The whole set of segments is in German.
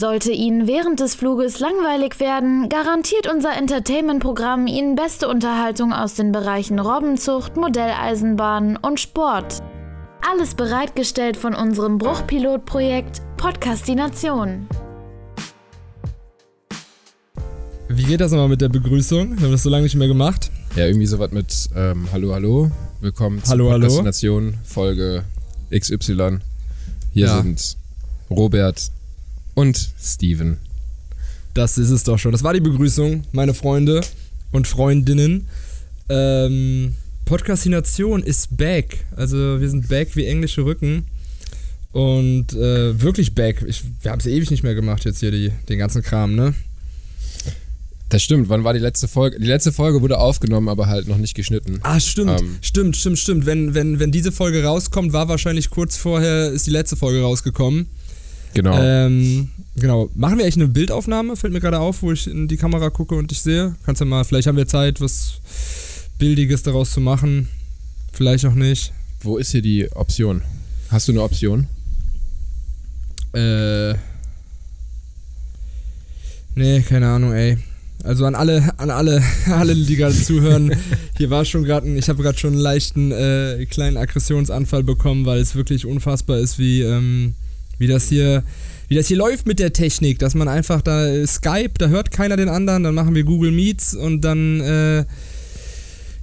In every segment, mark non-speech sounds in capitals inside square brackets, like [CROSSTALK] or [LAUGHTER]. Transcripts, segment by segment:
Sollte Ihnen während des Fluges langweilig werden, garantiert unser Entertainment-Programm Ihnen beste Unterhaltung aus den Bereichen Robbenzucht, Modelleisenbahn und Sport. Alles bereitgestellt von unserem Bruchpilotprojekt Podcastination. Wie geht das nochmal mit der Begrüßung? Wir haben das so lange nicht mehr gemacht. Ja, irgendwie sowas mit ähm, Hallo, hallo. Willkommen zur Hallo, hallo. Podcastination, Folge XY. Hier Ja. sind Robert und Steven. Das ist es doch schon. Das war die Begrüßung, meine Freunde und Freundinnen. Ähm, Podcastination ist back. Also wir sind back wie englische Rücken. Und äh, wirklich back. Ich, wir haben es ewig nicht mehr gemacht jetzt hier, die, den ganzen Kram, ne? Das stimmt, wann war die letzte Folge? Die letzte Folge wurde aufgenommen, aber halt noch nicht geschnitten. Ah, stimmt, Ähm. stimmt, stimmt, stimmt. Wenn, wenn, wenn diese Folge rauskommt, war wahrscheinlich kurz vorher, ist die letzte Folge rausgekommen. Genau. Ähm, genau. Machen wir eigentlich eine Bildaufnahme? Fällt mir gerade auf, wo ich in die Kamera gucke und dich sehe. Kannst ja mal, vielleicht haben wir Zeit, was Bildiges daraus zu machen. Vielleicht auch nicht. Wo ist hier die Option? Hast du eine Option? Äh. Nee, keine Ahnung, ey. Also an alle, an alle, [LAUGHS] alle, die gerade zuhören, hier war schon gerade ein, ich habe gerade schon einen leichten äh, kleinen Aggressionsanfall bekommen, weil es wirklich unfassbar ist, wie, ähm, wie das hier, wie das hier läuft mit der Technik, dass man einfach da äh, Skype, da hört keiner den anderen, dann machen wir Google Meets und dann äh,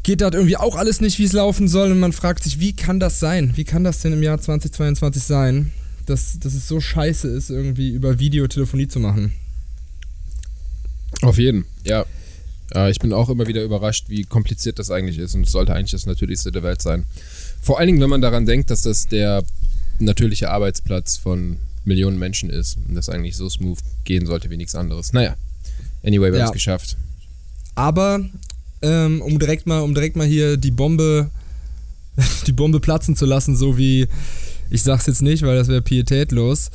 geht das irgendwie auch alles nicht, wie es laufen soll und man fragt sich, wie kann das sein? Wie kann das denn im Jahr 2022 sein, dass, dass es so scheiße ist, irgendwie über Videotelefonie zu machen? Auf jeden, ja. Ich bin auch immer wieder überrascht, wie kompliziert das eigentlich ist und es sollte eigentlich das Natürlichste der Welt sein. Vor allen Dingen, wenn man daran denkt, dass das der natürliche Arbeitsplatz von Millionen Menschen ist und das eigentlich so smooth gehen sollte wie nichts anderes. Naja, anyway, wir Ja. haben es geschafft. Aber ähm, um direkt mal, um direkt mal hier die Bombe, [LAUGHS] die Bombe platzen zu lassen, so wie ich sag's jetzt nicht, weil das wäre pietätlos.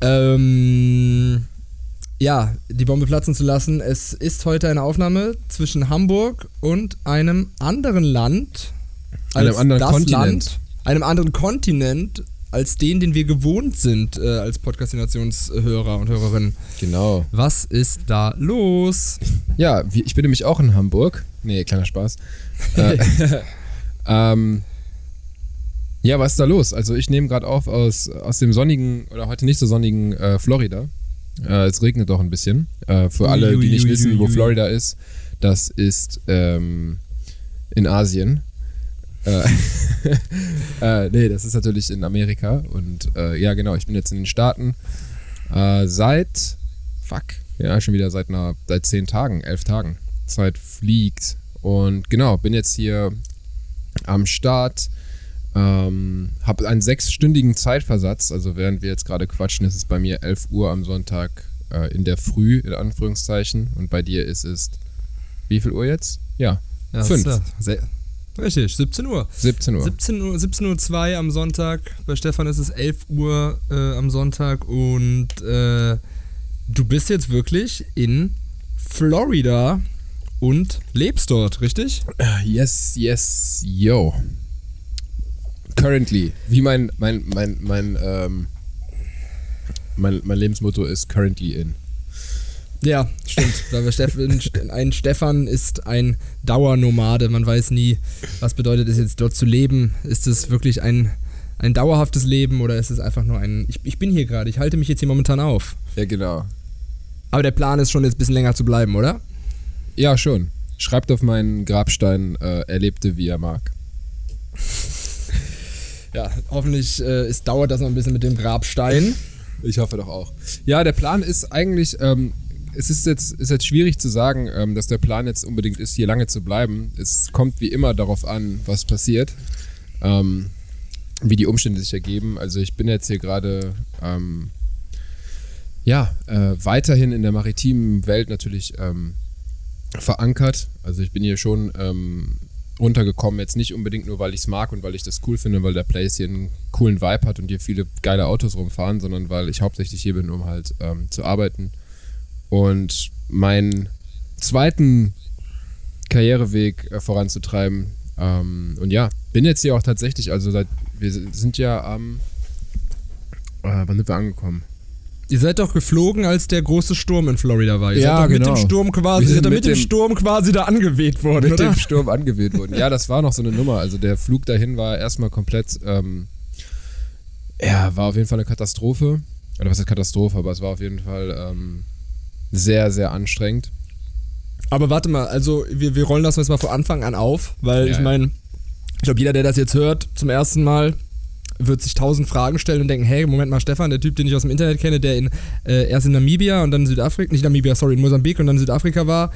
Ähm, ja, die Bombe platzen zu lassen. Es ist heute eine Aufnahme zwischen Hamburg und einem anderen Land. Einem anderen das Kontinent. Land, einem anderen Kontinent als den, den wir gewohnt sind äh, als Podcastinationshörer und Hörerinnen. Genau. Was ist da los? Ja, ich bin nämlich auch in Hamburg. Nee, kleiner Spaß. äh, [LAUGHS] ähm, ja, was ist da los? Also ich nehme gerade auf aus, aus dem sonnigen oder heute nicht so sonnigen äh, Florida. Äh, es regnet doch ein bisschen. Äh, für alle, die nicht wissen, wo. Florida ist, das ist ähm, in Asien. Äh, [LAUGHS] äh, nee, das ist natürlich in Amerika. Und äh, ja, genau, ich bin jetzt in den Staaten äh, seit, fuck, ja, schon wieder seit, einer, seit zehn Tagen, elf Tagen. Zeit fliegt. Und genau, bin jetzt hier am Start. Ähm, habe einen sechsstündigen Zeitversatz. Also während wir jetzt gerade quatschen, ist es bei mir 11 Uhr am Sonntag äh, in der Früh, in Anführungszeichen. Und bei dir ist es, wie viel Uhr jetzt? Ja, Ja, Fünf. ja Richtig, 17 Uhr. 17 Uhr. 17 Uhr, 17 Uhr 2 am Sonntag. Bei Stefan ist es 11 Uhr äh, am Sonntag und äh, du bist jetzt wirklich in Florida und lebst dort, richtig? Yes, yes, yo. Currently. Wie mein, mein, mein, mein, ähm, mein, mein Lebensmotto ist currently in. Ja, stimmt. Weil wir Steffen, ein Stefan ist ein Dauernomade. Man weiß nie, was bedeutet es jetzt dort zu leben. Ist es wirklich ein, ein dauerhaftes Leben oder ist es einfach nur ein. Ich, ich bin hier gerade, ich halte mich jetzt hier momentan auf. Ja, genau. Aber der Plan ist schon jetzt ein bisschen länger zu bleiben, oder? Ja, schon. Schreibt auf meinen Grabstein, äh, er lebte wie er mag. Ja, hoffentlich äh, es dauert das noch ein bisschen mit dem Grabstein. Ich hoffe doch auch. Ja, der Plan ist eigentlich, ähm, es ist jetzt, ist jetzt schwierig zu sagen, ähm, dass der Plan jetzt unbedingt ist, hier lange zu bleiben. Es kommt wie immer darauf an, was passiert, ähm, wie die Umstände sich ergeben. Also ich bin jetzt hier gerade, ähm, ja, äh, weiterhin in der maritimen Welt natürlich ähm, verankert. Also ich bin hier schon ähm, runtergekommen, jetzt nicht unbedingt nur, weil ich es mag und weil ich das cool finde, weil der Place hier einen coolen Vibe hat und hier viele geile Autos rumfahren, sondern weil ich hauptsächlich hier bin, um halt ähm, zu arbeiten und meinen zweiten Karriereweg äh, voranzutreiben. Ähm, und ja, bin jetzt hier auch tatsächlich, also seit, wir sind ja am, äh, wann sind wir angekommen? Ihr seid doch geflogen, als der große Sturm in Florida war. Ihr Ja, seid doch genau. mit dem Sturm quasi, sind seid mit mit dem Sturm quasi da angeweht worden, mit oder? dem Sturm [LAUGHS] angeweht wurden. Ja, das war noch so eine Nummer. Also der Flug dahin war erstmal komplett, ähm, ja, war auf jeden Fall eine Katastrophe. Oder was ist Katastrophe, aber es war auf jeden Fall ähm, sehr, sehr anstrengend. Aber warte mal, also wir, wir rollen das jetzt mal von Anfang an auf, weil Ja, ich meine, ich glaube, jeder, der das jetzt hört, zum ersten Mal, wird sich tausend Fragen stellen und denken, hey, Moment mal, Stefan, der Typ, den ich aus dem Internet kenne, der in, äh, erst in Namibia und dann in Südafrika, nicht Namibia, sorry, in Mosambik und dann in Südafrika war,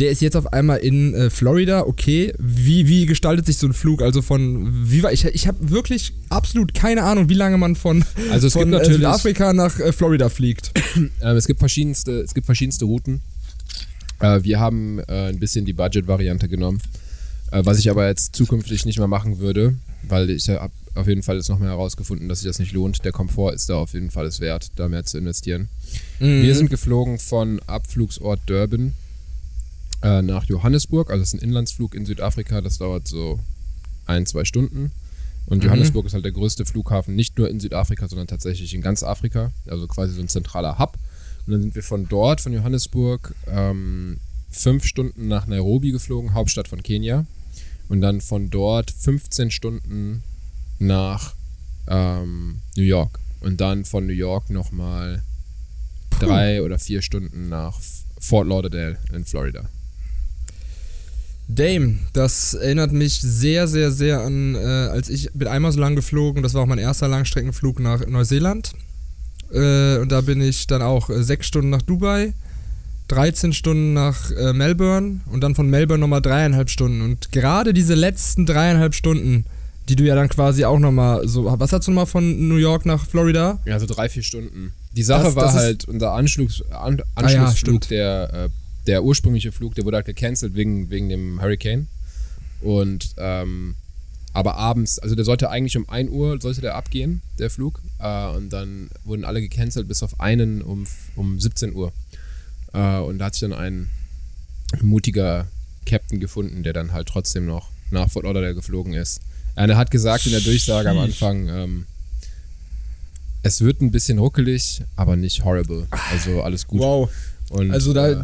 der ist jetzt auf einmal in äh, Florida, okay. Wie, wie gestaltet sich so ein Flug? Also von, wie war, ich, ich habe wirklich absolut keine Ahnung, wie lange man von, Also es von gibt äh, natürlich- Südafrika nach äh, Florida fliegt. [CLEARS THROAT] Ähm, es, gibt verschiedenste, es gibt verschiedenste Routen. Äh, wir haben äh, ein bisschen die Budget-Variante genommen, äh, was ich aber jetzt zukünftig nicht mehr machen würde, weil ich habe auf jeden Fall jetzt noch mehr herausgefunden, dass sich das nicht lohnt. Der Komfort ist da auf jeden Fall es wert, da mehr zu investieren. Mhm. Wir sind geflogen von Abflugsort Durban äh, nach Johannesburg, also es ist ein Inlandsflug in Südafrika, das dauert so ein, zwei Stunden. Und Mhm. Johannesburg ist halt der größte Flughafen, nicht nur in Südafrika, sondern tatsächlich in ganz Afrika, also quasi so ein zentraler Hub. Und dann sind wir von dort, von Johannesburg, ähm, fünf Stunden nach Nairobi geflogen, Hauptstadt von Kenia. Und dann von dort 15 Stunden nach ähm, New York. Und dann von New York nochmal drei oder vier Stunden nach Fort Lauderdale in Florida. Dame, das erinnert mich sehr, sehr, sehr an, äh, als ich bin einmal so lang geflogen, das war auch mein erster Langstreckenflug nach Neuseeland. Äh, und da bin ich dann auch äh, sechs Stunden nach Dubai, 13 Stunden nach äh, Melbourne und dann von Melbourne nochmal dreieinhalb Stunden. Und gerade diese letzten dreieinhalb Stunden, die du ja dann quasi auch nochmal so, was hast du nochmal von New York nach Florida? Ja, so drei, vier Stunden. Die Sache Das- war das halt, unser Anschluss, An, Ah ja, Anschlussflug, der, äh, der ursprüngliche Flug, der wurde halt gecancelt wegen, wegen dem Hurricane. Und, ähm, aber abends, also der sollte eigentlich um 1 Uhr, sollte der abgehen, der Flug. Äh, und dann wurden alle gecancelt bis auf einen um, um 17 Uhr. Äh, und da hat sich dann ein mutiger Captain gefunden, der dann halt trotzdem noch nach Fort Lauderdale geflogen ist. Er hat gesagt in der Durchsage am Anfang, ähm, es wird ein bisschen ruckelig, aber nicht horrible. Also alles gut. Wow. Und, Also da. äh,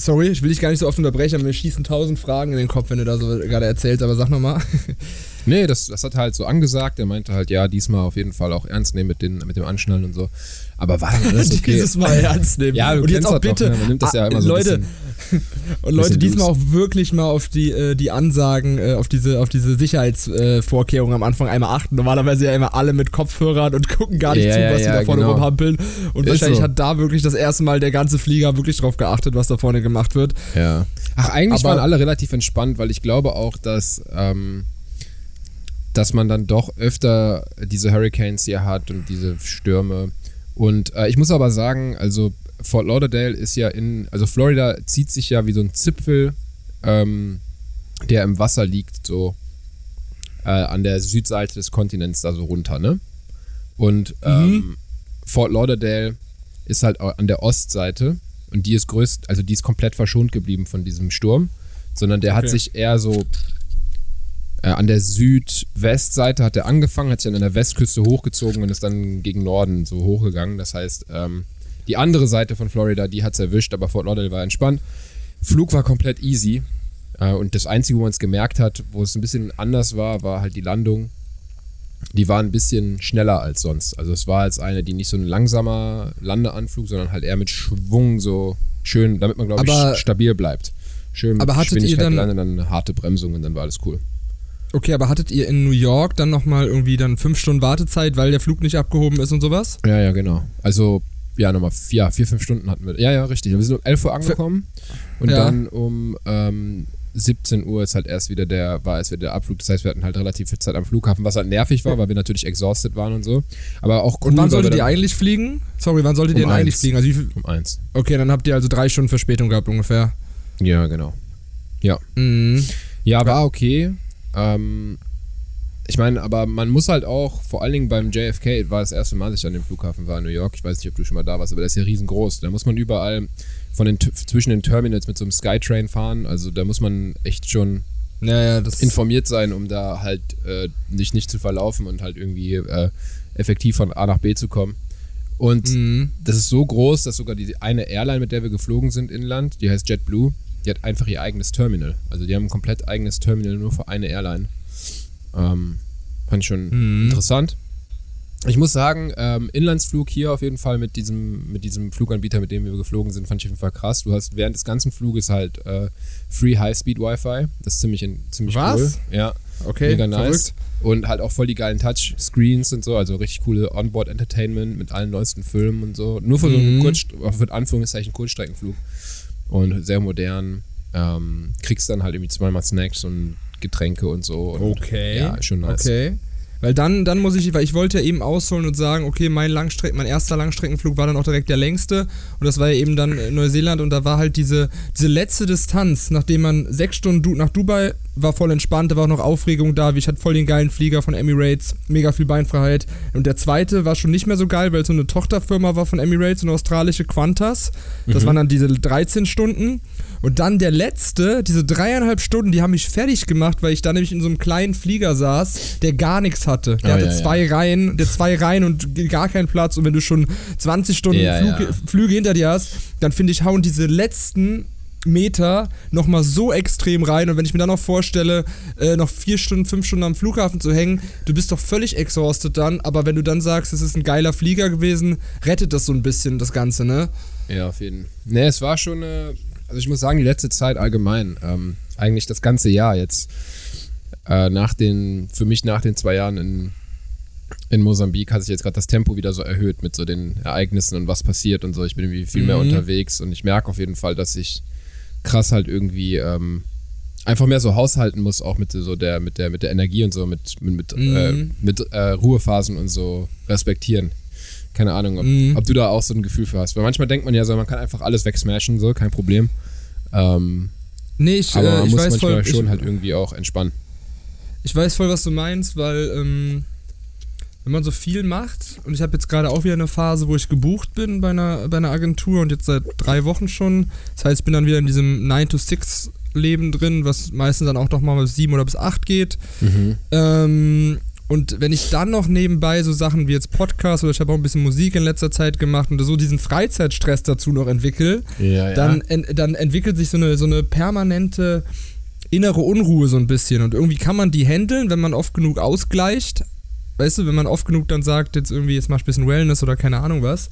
Sorry, ich will dich gar nicht so oft unterbrechen, aber mir schießen tausend Fragen in den Kopf, wenn du da so gerade erzählst, aber sag nochmal. [LAUGHS] nee, das, das hat er halt so angesagt. Er meinte halt, ja, diesmal auf jeden Fall auch ernst nehmen mit, den, mit dem Anschnallen und so. Aber war dann [LAUGHS] alles okay. Dieses Mal ernst nehmen. Ja, und jetzt auch das doch, bitte. ne? Nimmt das ja immer so Leute, bisschen- [LAUGHS] und Leute, diesmal auch wirklich mal auf die, äh, die Ansagen, äh, auf diese, auf diese Sicherheitsvorkehrungen am Anfang einmal achten. Normalerweise ja immer alle mit Kopfhörern und gucken gar nicht Ja, zu, ja, was sie ja, da vorne genau. rumhampeln. Und Ist wahrscheinlich so. hat da wirklich das erste Mal der ganze Flieger wirklich drauf geachtet, was da vorne gemacht wird. Ja. Ach, eigentlich Aber- waren alle relativ entspannt, weil ich glaube auch, dass, ähm, dass man dann doch öfter diese Hurricanes hier hat und diese Stürme. Und äh, ich muss aber sagen, also Fort Lauderdale ist ja in, also Florida zieht sich ja wie so ein Zipfel, ähm, der im Wasser liegt, so äh, an der Südseite des Kontinents da so runter, ne? Und ähm, Fort Lauderdale ist halt an der Ostseite und die ist größt, also die ist komplett verschont geblieben von diesem Sturm, sondern der hat Okay. sich eher so äh, an der Südwestseite hat er angefangen, hat sich dann an der Westküste hochgezogen und ist dann gegen Norden so hochgegangen. Das heißt, ähm, die andere Seite von Florida, die hat es erwischt, aber Fort Lauderdale war entspannt. Flug war komplett easy. Äh, und das Einzige, wo man es gemerkt hat, wo es ein bisschen anders war, war halt die Landung. Die war ein bisschen schneller als sonst. Also es war jetzt eine, die nicht so ein langsamer Landeanflug, sondern halt eher mit Schwung so schön, damit man, glaube Aber- ich, stabil bleibt. Schön mit Aber hattet ihr Geschwindigkeit dann- gelandet, dann eine harte Bremsung und dann war alles cool. Okay, aber hattet ihr in New York dann nochmal irgendwie dann fünf Stunden Wartezeit, weil der Flug nicht abgehoben ist und sowas? Ja, ja, genau. Also, ja, nochmal vier, ja, vier, fünf Stunden hatten wir. Ja, ja, richtig. Wir sind um 11 Uhr angekommen und Ja. dann um ähm, 17 Uhr ist halt erst wieder der, war erst wieder der Abflug. Das heißt, wir hatten halt relativ viel Zeit am Flughafen, was halt nervig war, weil wir natürlich exhausted waren und so. Aber auch cool. Und wann solltet ihr eigentlich fliegen? Sorry, wann solltet ihr Um denn eigentlich fliegen? Also Um eins. okay, dann habt ihr also drei Stunden Verspätung gehabt ungefähr. Ja, genau. Ja. Mhm. Ja, war okay. Ähm, ich meine, aber man muss halt auch, vor allen Dingen beim JFK, war das erste Mal, dass ich an dem Flughafen war in New York. Ich weiß nicht, ob du schon mal da warst, aber der ist ja riesengroß. Da muss man überall von den, zwischen den Terminals mit so einem Skytrain fahren. Also da muss man echt schon Ja, ja, das informiert sein, um da halt äh, nicht, nicht zu verlaufen und halt irgendwie äh, effektiv von A nach B zu kommen. Und Mhm. das ist so groß, dass sogar die eine Airline, mit der wir geflogen sind inland, die heißt JetBlue, die hat einfach ihr eigenes Terminal. Also die haben ein komplett eigenes Terminal nur für eine Airline. Ähm, fand ich schon Mhm. interessant. Ich muss sagen, ähm, Inlandsflug hier auf jeden Fall mit diesem, mit diesem Fluganbieter, mit dem wir geflogen sind, fand ich auf jeden Fall krass. Du hast während des ganzen Fluges halt äh, Free High-Speed Wi-Fi. Das ist ziemlich, in, ziemlich Was? cool. Ja. Okay, Mega nice. verrückt. Und halt auch voll die geilen Touchscreens und so, also richtig coole Onboard-Entertainment mit allen neuesten Filmen und so. Nur für so einen Mhm. Kurz, für Anführungszeichen Kurzstreckenflug. Und sehr modern. Ähm, kriegst dann halt irgendwie zweimal Snacks und Getränke und so. Und Okay. Ja, schon nice. Okay. Weil dann, dann muss ich, weil ich wollte ja eben ausholen und sagen, okay, mein Langstrecken, mein erster Langstreckenflug war dann auch direkt der längste und das war ja eben dann in Neuseeland und da war halt diese, diese letzte Distanz, nachdem man sechs Stunden du nach Dubai war voll entspannt, da war auch noch Aufregung da, wie ich hatte voll den geilen Flieger von Emirates, mega viel Beinfreiheit und der zweite war schon nicht mehr so geil, weil es so eine Tochterfirma war von Emirates, eine australische Qantas, das waren dann diese 13 Stunden und dann der letzte, diese dreieinhalb Stunden, die haben mich fertig gemacht, weil ich da nämlich in so einem kleinen Flieger saß, der gar nichts hatte. Der Ah, hatte ja, ja. zwei Reihen, der zwei Reihen und gar keinen Platz. Und wenn du schon 20 Stunden Ja, Flug, ja. Flüge hinter dir hast, dann finde ich, hauen diese letzten Meter nochmal so extrem rein. Und wenn ich mir dann noch vorstelle, äh, noch vier Stunden, fünf Stunden am Flughafen zu hängen, du bist doch völlig exhausted dann. Aber wenn du dann sagst, es ist ein geiler Flieger gewesen, rettet das so ein bisschen das Ganze, ne? Ja, auf jeden Fall. Ne, es war schon, äh, also ich muss sagen, die letzte Zeit allgemein, ähm, eigentlich das ganze Jahr jetzt, äh, nach den, für mich nach den zwei Jahren in, in Mosambik hat sich jetzt gerade das Tempo wieder so erhöht mit so den Ereignissen und was passiert und so. Ich bin irgendwie viel mehr Mhm. unterwegs und ich merke auf jeden Fall, dass ich krass halt irgendwie ähm, einfach mehr so haushalten muss, auch mit so der, mit der, mit der Energie und so, mit, mit, mit, äh, Mhm. mit äh, Ruhephasen und so respektieren. Keine Ahnung, ob, Mhm. ob du da auch so ein Gefühl für hast. Weil manchmal denkt man ja so, man kann einfach alles wegsmashen, so, kein Problem. Ähm, Nee, ich, aber äh, man ich muss weiß manchmal voll, schon ich, halt irgendwie auch entspannen. Ich weiß voll, was du meinst, weil ähm, wenn man so viel macht und ich habe jetzt gerade auch wieder eine Phase, wo ich gebucht bin bei einer, bei einer Agentur und jetzt seit drei Wochen schon. Das heißt, ich bin dann wieder in diesem 9-to-6-Leben drin, was meistens dann auch noch mal bis 7 oder bis 8 geht. Ähm, und wenn ich dann noch nebenbei so Sachen wie jetzt Podcast oder ich habe auch ein bisschen Musik in letzter Zeit gemacht und so diesen Freizeitstress dazu noch entwickle, Ja, dann, en, dann entwickelt sich so eine, so eine permanente innere Unruhe so ein bisschen. Und irgendwie kann man die handeln, wenn man oft genug ausgleicht. Weißt du, wenn man oft genug dann sagt, jetzt irgendwie, jetzt mach ich ein bisschen Wellness oder keine Ahnung was.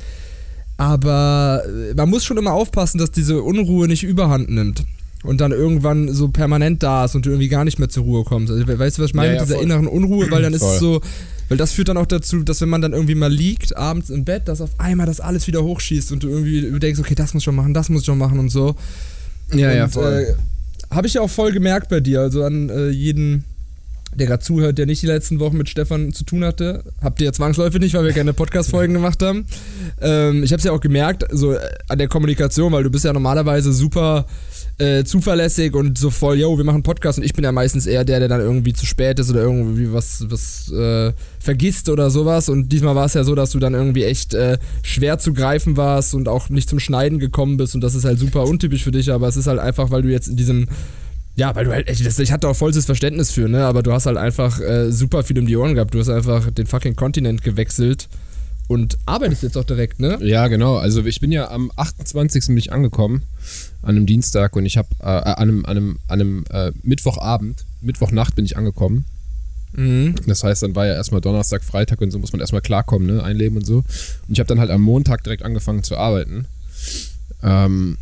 Aber äh, man muss schon immer aufpassen, dass diese Unruhe nicht überhand nimmt. Und dann irgendwann so permanent da ist und du irgendwie gar nicht mehr zur Ruhe kommst. Also, weißt du, was ich meine Ja, mit ja, dieser voll. inneren Unruhe? Weil dann ist Voll. es so, weil das führt dann auch dazu, dass wenn man dann irgendwie mal liegt, abends im Bett, dass auf einmal das alles wieder hochschießt und du irgendwie denkst, okay, das muss ich schon machen, das muss ich schon machen und so. Ja, ja, und, voll. Äh, Habe ich ja auch voll gemerkt bei dir, also an äh, jeden, der gerade zuhört, der nicht die letzten Wochen mit Stefan zu tun hatte. Habt ihr ja zwangsläufig nicht, weil wir keine Podcast-Folgen [LAUGHS] gemacht haben. Ähm, ich habe es ja auch gemerkt, so äh, an der Kommunikation, weil du bist ja normalerweise super äh, zuverlässig und so voll, yo, wir machen Podcast und ich bin ja meistens eher der, der dann irgendwie zu spät ist oder irgendwie was, was äh, vergisst oder sowas. Und diesmal war es ja so, dass du dann irgendwie echt äh, schwer zu greifen warst und auch nicht zum Schneiden gekommen bist und das ist halt super untypisch für dich, aber es ist halt einfach, weil du jetzt in diesem ja, weil du halt, ich hatte auch vollstes Verständnis für, ne, aber du hast halt einfach äh, super viel um die Ohren gehabt. Du hast einfach den fucking Kontinent gewechselt und arbeitest jetzt auch direkt, ne? Ja, genau. Also ich bin ja am 28. bin ich angekommen, an einem Dienstag und ich habe äh, an einem, an einem, an einem äh, Mittwochabend, Mittwochnacht bin ich angekommen. Mhm. Das heißt, dann war ja erstmal Donnerstag, Freitag und so muss man erstmal klarkommen, ne, einleben und so. Und ich habe dann halt am Montag direkt angefangen zu arbeiten. Ähm,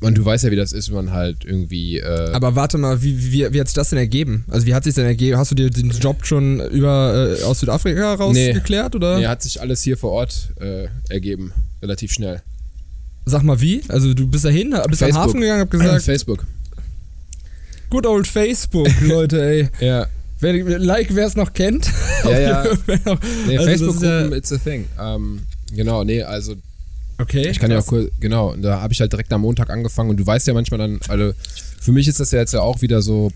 und du weißt ja, wie das ist, wenn man halt irgendwie. Äh, Aber warte mal, wie, wie, wie hat sich das denn ergeben? Also wie hat sich denn ergeben? Hast du dir den Job schon über äh, aus Südafrika raus Nee. oder? nee, hat sich alles hier vor Ort äh, ergeben, relativ schnell. Sag mal wie? Also du bist dahin, bist am. Hafen gegangen, hab gesagt, [CLEARS THROAT] Facebook. good old Facebook, [LAUGHS] Leute, ey. Ja, Wer, like, wer es noch kennt. Ja, ja. Noch- [LAUGHS] nee, Also das Facebook ist ja- it's a thing. Ähm, genau, nee, also Okay. Ich kann ja auch krass. kurz, genau, und da habe ich halt direkt am Montag angefangen und du weißt ja manchmal dann, also für mich ist das ja jetzt ja auch wieder so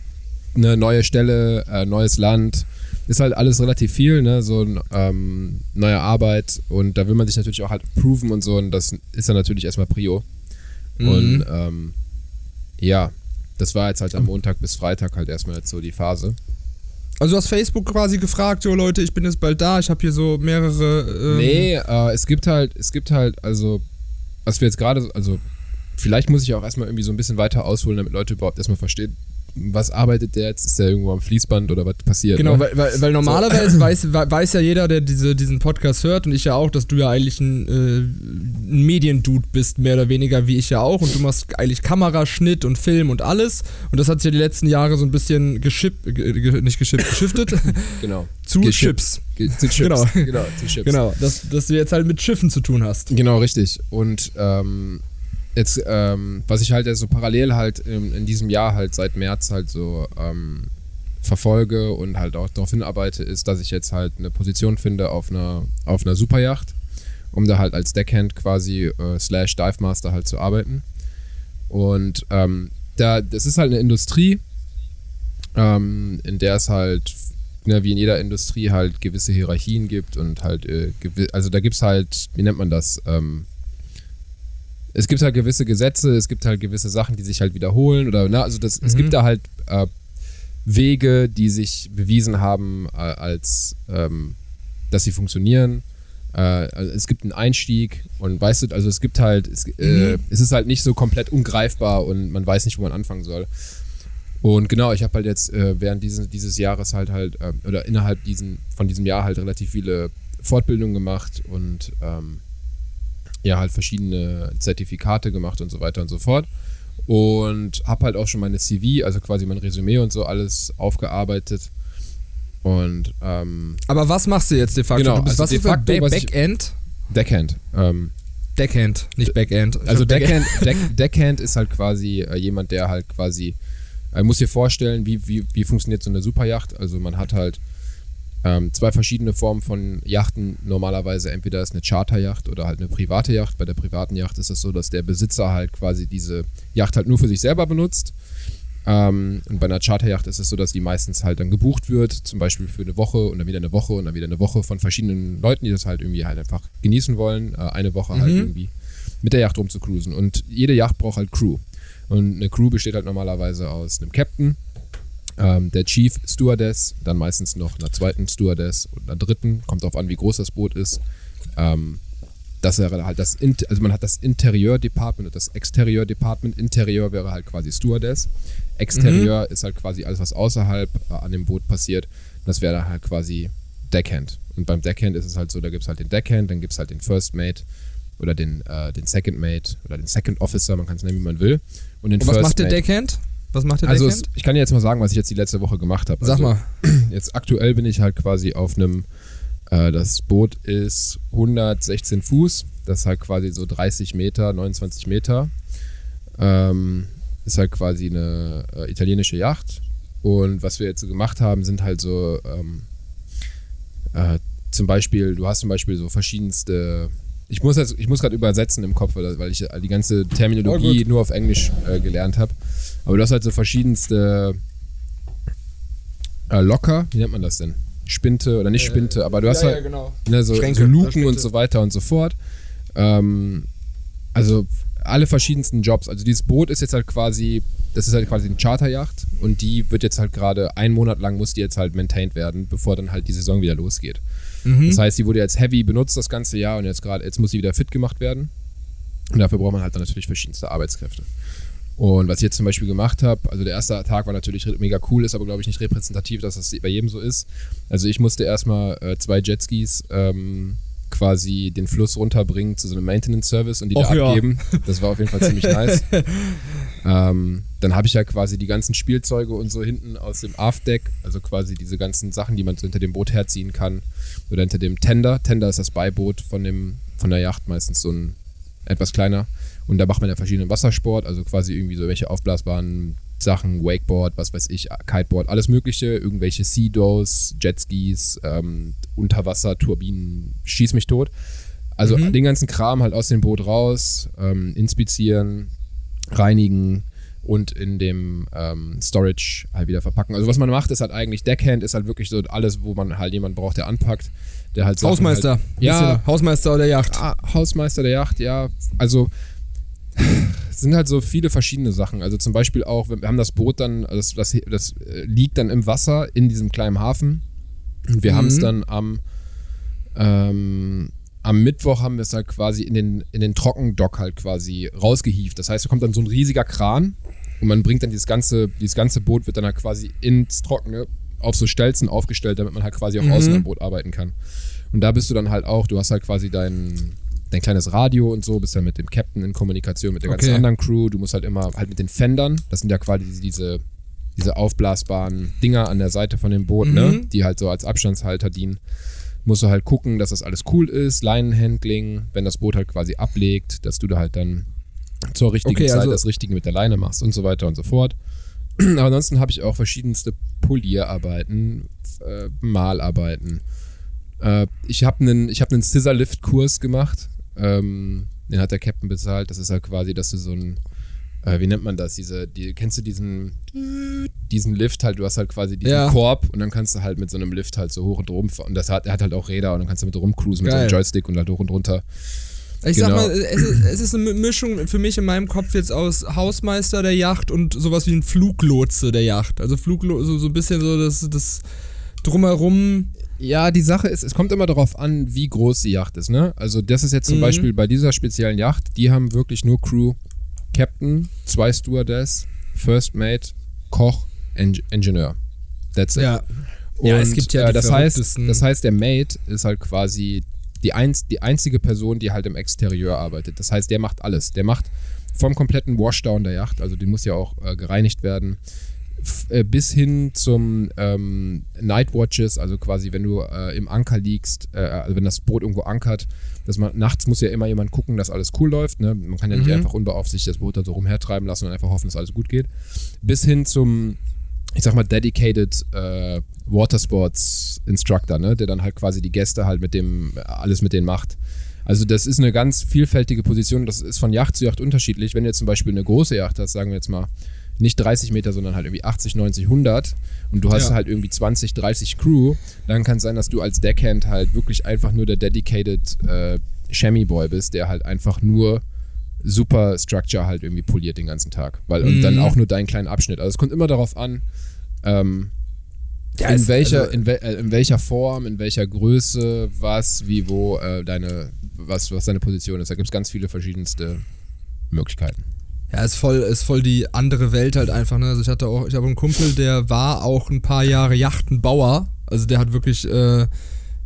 eine neue Stelle, äh, neues Land, ist halt alles relativ viel, ne, so ähm, neue Arbeit und da will man sich natürlich auch halt proven und so und das ist dann natürlich erstmal Prio. Mhm. Und ähm, ja, das war jetzt halt am Montag bis Freitag halt erstmal jetzt so die Phase. Also du hast Facebook quasi gefragt, jo Leute, ich bin jetzt bald da, ich habe hier so mehrere. Ähm Nee, äh, es gibt halt, es gibt halt, also, was wir jetzt gerade, also, vielleicht muss ich auch erstmal irgendwie so ein bisschen weiter ausholen, damit Leute überhaupt erstmal verstehen, was arbeitet der jetzt? Ist der irgendwo am Fließband oder was passiert? Genau, ne? weil, weil, weil normalerweise [LAUGHS] weiß, weiß ja jeder, der diese, diesen Podcast hört und ich ja auch, dass du ja eigentlich ein, äh, ein Mediendude bist, mehr oder weniger, wie ich ja auch. Und du machst eigentlich Kameraschnitt und Film und alles. Und das hat sich ja die letzten Jahre so ein bisschen geschippt, ge, nicht geschippt, geschiftet [LAUGHS] Genau. zu Geschippt. Chips. Ge- Zu Chips. Genau. genau, zu Chips. Genau, dass, dass du jetzt halt mit Schiffen zu tun hast. Genau, richtig. Und ähm, jetzt, ähm, was ich halt so parallel halt in, in diesem Jahr halt seit März halt so ähm, verfolge und halt auch darauf hinarbeite, ist, dass ich jetzt halt eine Position finde auf einer, auf einer Superjacht, um da halt als Deckhand quasi äh, slash Dive Master halt zu arbeiten. Und ähm, da, das ist halt eine Industrie, ähm, in der es halt, ne, wie in jeder Industrie, halt gewisse Hierarchien gibt und halt, äh, also da gibt es halt, wie nennt man das? Ähm, es gibt halt gewisse Gesetze, es gibt halt gewisse Sachen, die sich halt wiederholen oder, ne, also das, es Mhm. gibt da halt äh, Wege, die sich bewiesen haben, äh, als, ähm, dass sie funktionieren. Äh, also es gibt einen Einstieg und weißt du, also es gibt halt, es, äh, Mhm. es ist halt nicht so komplett ungreifbar und man weiß nicht, wo man anfangen soll. Und genau, ich habe halt jetzt äh, während dieses, dieses Jahres halt halt, ähm, oder innerhalb diesen, von diesem Jahr halt relativ viele Fortbildungen gemacht und ähm, ja, halt verschiedene Zertifikate gemacht und so weiter und so fort. Und habe halt auch schon meine CV, also quasi mein Resümee und so alles aufgearbeitet. Und ähm, Aber was machst du jetzt de facto? Genau, du bist, also was de facto, Ba- was ich- Backend? Deckhand. Ähm, Deckhand, nicht Backend. Ich Also Back- Deckhand, [LAUGHS] Deck, Deckhand ist halt quasi äh, jemand, der halt quasi, äh, muss dir vorstellen, wie, wie, wie funktioniert so eine Superjacht. Also man hat halt ähm, zwei verschiedene Formen von Yachten. Normalerweise entweder ist eine Charterjacht oder halt eine private Yacht. Bei der privaten Yacht ist es so, dass der Besitzer halt quasi diese Yacht halt nur für sich selber benutzt. Ähm, und bei einer Charterjacht ist es so, dass die meistens halt dann gebucht wird, zum Beispiel für eine Woche und dann wieder eine Woche und dann wieder eine Woche von verschiedenen Leuten, die das halt irgendwie halt einfach genießen wollen. Äh, eine Woche halt Mhm. irgendwie mit der Yacht rumzucruisen. Und jede Yacht braucht halt Crew. Und eine Crew besteht halt normalerweise aus einem Captain, ähm, der Chief Stewardess, dann meistens noch einer zweiten Stewardess und einer dritten, kommt darauf an, wie groß das Boot ist. Ähm, das wäre halt das, In also man hat das Interieur-Department und das Exterieur-Department. Interieur wäre halt quasi Stewardess. Exterieur ist halt quasi alles, was außerhalb äh, an dem Boot passiert. Das wäre dann halt quasi Deckhand. Und beim Deckhand ist es halt so, da gibt es halt den Deckhand, dann gibt es halt den First Mate oder den, äh, den Second Mate oder den Second Officer, man kann es nennen, wie man will. Und den Und was First macht der Mate. Deckhand? Was macht der Also es, ich kann dir jetzt mal sagen, was ich jetzt die letzte Woche gemacht habe. Sag also, mal. [CLEARS THROAT] Jetzt aktuell bin ich halt quasi auf einem, äh, das Boot ist 116 Fuß, das ist halt quasi so 30 Meter, 29 Meter. Ähm, ist halt quasi eine äh, italienische Yacht. Und was wir jetzt so gemacht haben, sind halt so ähm, äh, zum Beispiel, du hast zum Beispiel so verschiedenste. Ich muss jetzt, ich muss gerade übersetzen im Kopf, weil ich die ganze Oh, Terminologie gut. nur auf Englisch äh, gelernt habe. Aber du hast halt so verschiedenste äh, Locker, wie nennt man das denn? Spinte oder nicht Spinte, aber du hast halt genau. ne, so, Schränke, so Luken Spinte. und so weiter und so fort. Ähm, also alle verschiedensten Jobs. Also dieses Boot ist jetzt halt quasi, das ist halt quasi eine Charterjacht und die wird jetzt halt gerade einen Monat lang muss die jetzt halt maintained werden, bevor dann halt die Saison wieder losgeht. Mhm. Das heißt, die wurde jetzt heavy benutzt das ganze Jahr und jetzt gerade, jetzt muss sie wieder fit gemacht werden. Und dafür braucht man halt dann natürlich verschiedenste Arbeitskräfte. Und was ich jetzt zum Beispiel gemacht habe, also der erste Tag war natürlich mega cool, ist aber glaube ich nicht repräsentativ, dass das bei jedem so ist. Also ich musste erstmal äh, zwei Jetskis ähm, quasi den Fluss runterbringen zu so einem Maintenance-Service und die Och da ja. abgeben. Das war auf jeden Fall ziemlich nice. [LAUGHS] Ähm, dann habe ich ja quasi die ganzen Spielzeuge und so hinten aus dem Aft-Deck, also quasi diese ganzen Sachen, die man so hinter dem Boot herziehen kann oder hinter dem Tender. Tender ist das Beiboot von, dem, von der Yacht, meistens so ein etwas kleiner. Und da macht man ja verschiedenen Wassersport, also quasi irgendwie so welche aufblasbaren Sachen, Wakeboard, was weiß ich, Kiteboard, alles mögliche, irgendwelche Sea-Dows, Jetskis, ähm, Unterwasser, Turbinen, schieß mich tot. Also Mhm. den ganzen Kram halt aus dem Boot raus, ähm, inspizieren, reinigen und in dem ähm, Storage halt wieder verpacken. Also was man macht, ist halt eigentlich Deckhand, ist halt wirklich so alles, wo man halt jemanden braucht, der anpackt, der halt Sachen Hausmeister. Halt, ja, Hausmeister der Yacht. Ah, Hausmeister der Yacht, ja. Also es sind halt so viele verschiedene Sachen. Also zum Beispiel auch, wir haben das Boot dann, das, das, das äh, liegt dann im Wasser in diesem kleinen Hafen. Und wir Mhm. haben es dann am, ähm, am Mittwoch haben wir es halt quasi in den, in den Trockendock halt quasi rausgehievt. Das heißt, da kommt dann so ein riesiger Kran und man bringt dann dieses ganze, dieses ganze Boot wird dann halt quasi ins Trockene auf so Stelzen aufgestellt, damit man halt quasi auch Mhm. außen am Boot arbeiten kann. Und da bist du dann halt auch, du hast halt quasi dein, dein kleines Radio und so, bist dann mit dem Captain in Kommunikation, mit der ganzen Okay. anderen Crew. Du musst halt immer halt mit den Fendern, das sind ja quasi diese, diese aufblasbaren Dinger an der Seite von dem Boot, Mhm. ne? die halt so als Abstandshalter dienen. Musst du halt gucken, dass das alles cool ist, Leinenhandling, wenn das Boot halt quasi ablegt, dass du da halt dann zur richtigen Okay, Zeit also- das Richtige mit der Leine machst und so weiter und so fort. [CLEARS THROAT] Aber ansonsten habe ich auch verschiedenste Polierarbeiten, äh, Malarbeiten. Äh, ich habe einen ich hab einen Scissor-Lift-Kurs gemacht. Ähm, den hat der Captain bezahlt. Das ist halt quasi, dass du so ein, äh, wie nennt man das? Diese, die, kennst du diesen, diesen Lift halt? Du hast halt quasi diesen Ja. Korb und dann kannst du halt mit so einem Lift halt so hoch und runter. Und das hat, er hat halt auch Räder und dann kannst du mit rumcruisen mit so einem Geil. Joystick und halt hoch und runter. Ich Genau. sag mal, es ist, es ist eine Mischung für mich in meinem Kopf jetzt aus Hausmeister der Yacht und sowas wie ein Fluglotse der Yacht. Also Fluglotse, so, so ein bisschen so das, das Drumherum. Ja, die Sache ist, es kommt immer darauf an, wie groß die Yacht ist, ne? Also das ist jetzt zum Mhm. Beispiel bei dieser speziellen Yacht, die haben wirklich nur Crew, Captain, zwei Stewardess, First Mate, Koch, Eng Ingenieur. That's it. Ja. Und, Ja, es gibt ja äh, die das heißt, das heißt, der Mate ist halt quasi die, einz die einzige Person, die halt im Exterieur arbeitet. Das heißt, der macht alles. Der macht vom kompletten Washdown der Yacht, also die muss ja auch äh, gereinigt werden, äh, bis hin zum ähm, Night Watches, also quasi, wenn du äh, im Anker liegst, äh, also wenn das Boot irgendwo ankert, dass man nachts muss ja immer jemand gucken, dass alles cool läuft. Ne? Man kann ja nicht Mhm. einfach unbeaufsichtigt das Boot da so rumhertreiben lassen und einfach hoffen, dass alles gut geht. Bis hin zum ich sag mal, dedicated äh, Watersports Instructor, ne, der dann halt quasi die Gäste halt mit dem, alles mit denen macht. Also das ist eine ganz vielfältige Position, das ist von Yacht zu Yacht unterschiedlich. Wenn du jetzt zum Beispiel eine große Yacht hast, sagen wir jetzt mal, nicht 30 Meter, sondern halt irgendwie 80, 90, 100 und du hast Ja. halt irgendwie 20, 30 Crew, dann kann es sein, dass du als Deckhand halt wirklich einfach nur der dedicated äh, Chamois Boy bist, der halt einfach nur super Structure halt irgendwie poliert den ganzen Tag. Weil, und Mhm. dann auch nur deinen kleinen Abschnitt. Also es kommt immer darauf an, ähm, Ja, in, welcher, also- in, wel, äh, in welcher Form, in welcher Größe, was, wie, wo äh, deine, was, was deine Position ist. Da gibt es ganz viele verschiedenste Möglichkeiten. Ja, ist voll, ist voll die andere Welt halt einfach, ne? Also ich hatte auch, ich habe einen Kumpel, der war auch ein paar Jahre Yachtenbauer. Also der hat wirklich, äh, äh,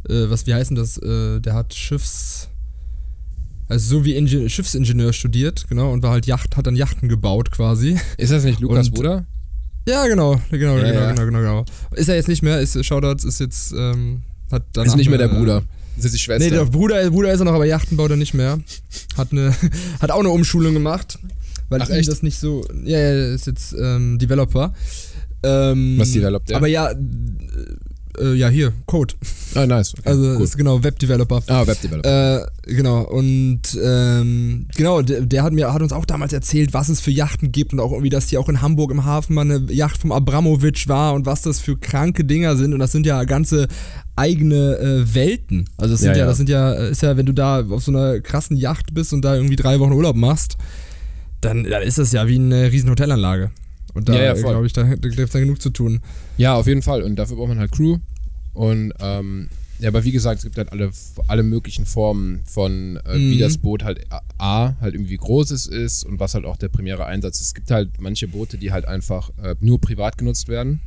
was, wie heißt denn das? Äh, der hat Schiffs. Also so wie Inge Schiffsingenieur studiert, genau, und war halt Yacht, hat dann Yachten gebaut quasi. Ist das nicht Lukas Und- Bruder? Ja, genau, genau, Ja, genau, ja. genau, genau, genau. Ist er jetzt nicht mehr, ist Shoutouts, ist jetzt, ähm, hat dann. Ist nicht mehr der Bruder. Das ist die Schwester. Nee, der Bruder, Bruder ist er noch, aber Yachtenbau dann nicht mehr. Hat eine, [LAUGHS] hat auch eine Umschulung gemacht, weil Ach, ihm echt? das nicht so. Ja, ja, ist jetzt ähm, Developer. Ähm, Was developt der? Aber ja, äh, äh, ja hier Code. ah, nice. Okay, Also cool. ist genau Webdeveloper. Ah, Webdeveloper. Äh, genau, und ähm, genau, der, der hat mir hat uns auch damals erzählt, was es für Yachten gibt und auch irgendwie, dass hier auch in Hamburg im Hafen mal eine Yacht vom Abramowitsch war und was das für kranke Dinger sind. Und das sind ja ganze eigene äh, Welten. Also das sind Ja, ja, ja. das sind ja, ist ja, wenn du da auf so einer krassen Yacht bist und da irgendwie drei Wochen Urlaub machst, dann, dann ist das ja wie eine riesen Hotelanlage. Und da Ja, ja, glaube ich, da, da gibt es dann genug zu tun. Ja, auf jeden Fall. Und dafür braucht man halt Crew. Und ähm, ja, aber wie gesagt, es gibt halt alle, alle möglichen Formen von, äh, wie Mhm. das Boot halt A, halt irgendwie wie groß es ist und was halt auch der primäre Einsatz ist. Es gibt halt manche Boote, die halt einfach äh, nur privat genutzt werden.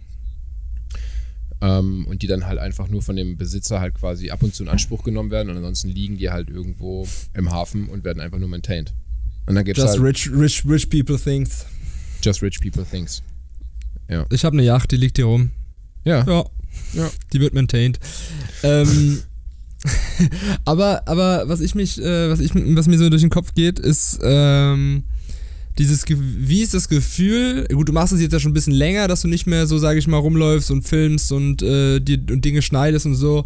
Ähm, und die dann halt einfach nur von dem Besitzer halt quasi ab und zu in Anspruch genommen werden und ansonsten liegen die halt irgendwo im Hafen und werden einfach nur maintained. Und dann gibt es Just halt rich, rich, rich people things. Just Rich People Things. Ich habe eine Yacht, die liegt hier rum. Ja. Ja. Ja. Die wird maintained. ähm, [LAUGHS] aber, aber was ich mich, äh, was ich, was mir so durch den Kopf geht, ist, ähm, dieses, wie ist das Gefühl, gut, du machst es jetzt ja schon ein bisschen länger, dass du nicht mehr so, sage ich mal, rumläufst und filmst und, äh, dir, und Dinge schneidest und so,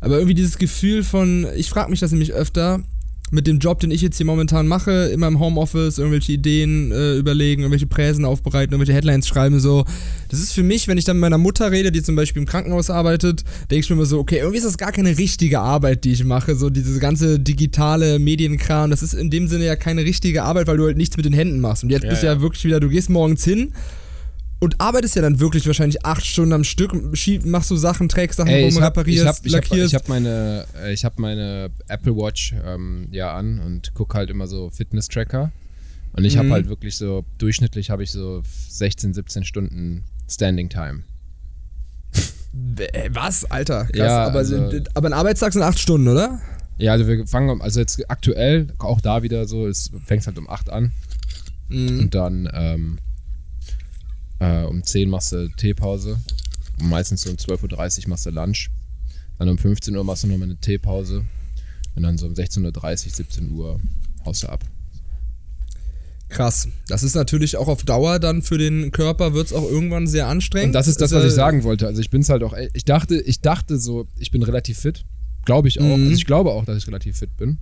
aber irgendwie dieses Gefühl von, ich frage mich das nämlich öfter, mit dem Job, den ich jetzt hier momentan mache, in meinem Homeoffice, irgendwelche Ideen äh, überlegen, irgendwelche Präsen aufbereiten, irgendwelche Headlines schreiben, so. Das ist für mich, wenn ich dann mit meiner Mutter rede, die zum Beispiel im Krankenhaus arbeitet, denke ich mir immer so, okay, irgendwie ist das gar keine richtige Arbeit, die ich mache. So diese ganze digitale Medienkram, das ist in dem Sinne ja keine richtige Arbeit, weil du halt nichts mit den Händen machst. Und jetzt Ja, bist du ja ja. wirklich wieder, du gehst morgens hin und arbeitest ja dann wirklich wahrscheinlich acht Stunden am Stück, machst du Sachen, trägst Sachen Ey, rum, ich habe ich reparierst, hab, ich hab, lackierst. ich hab meine, äh, ich hab meine Apple Watch ähm, ja an und gucke halt immer so Fitness-Tracker. Und ich habe Mhm. halt wirklich so, durchschnittlich habe ich so 16, 17 Stunden Standing Time. Äh, Was, Alter? Krass, Ja, aber, also- aber ein Arbeitstag sind acht Stunden, oder? Ja, also wir fangen, also jetzt aktuell, auch da wieder so, es fängt halt um 8 an Mhm. und dann ähm, äh, um 10 machst du Teepause. Meistens so um 12.30 Uhr machst du Lunch. Dann um 15 Uhr machst du nochmal eine Teepause. Und dann so um 16.30 Uhr, 17 Uhr haust du ab. Krass. Das ist natürlich auch auf Dauer dann für den Körper, wird es auch irgendwann sehr anstrengend. Und das ist das, was ich sagen wollte. Also ich bin's halt auch, ich dachte, ich dachte so, ich bin relativ fit. Glaube ich auch. Mhm. Also ich glaube auch, dass ich relativ fit bin.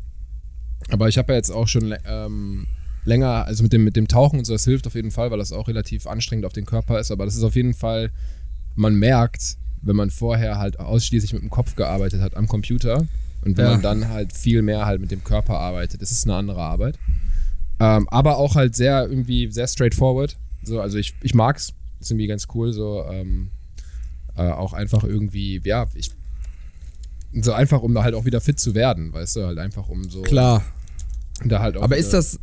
Aber ich habe ja jetzt auch schon ähm, länger, also mit dem, mit dem Tauchen und so, das hilft auf jeden Fall, weil das auch relativ anstrengend auf den Körper ist. Aber das ist auf jeden Fall, man merkt, wenn man vorher halt ausschließlich mit dem Kopf gearbeitet hat am Computer und wenn Ja. man dann halt viel mehr halt mit dem Körper arbeitet, ist eine andere Arbeit. Ähm, aber auch halt sehr irgendwie sehr straightforward. So, also ich, ich mag's. Ist irgendwie ganz cool. So, ähm, äh, auch einfach irgendwie, ja, ich. So einfach, um da halt auch wieder fit zu werden, weißt du, halt einfach um so. Klar. Da halt auch Aber ist das.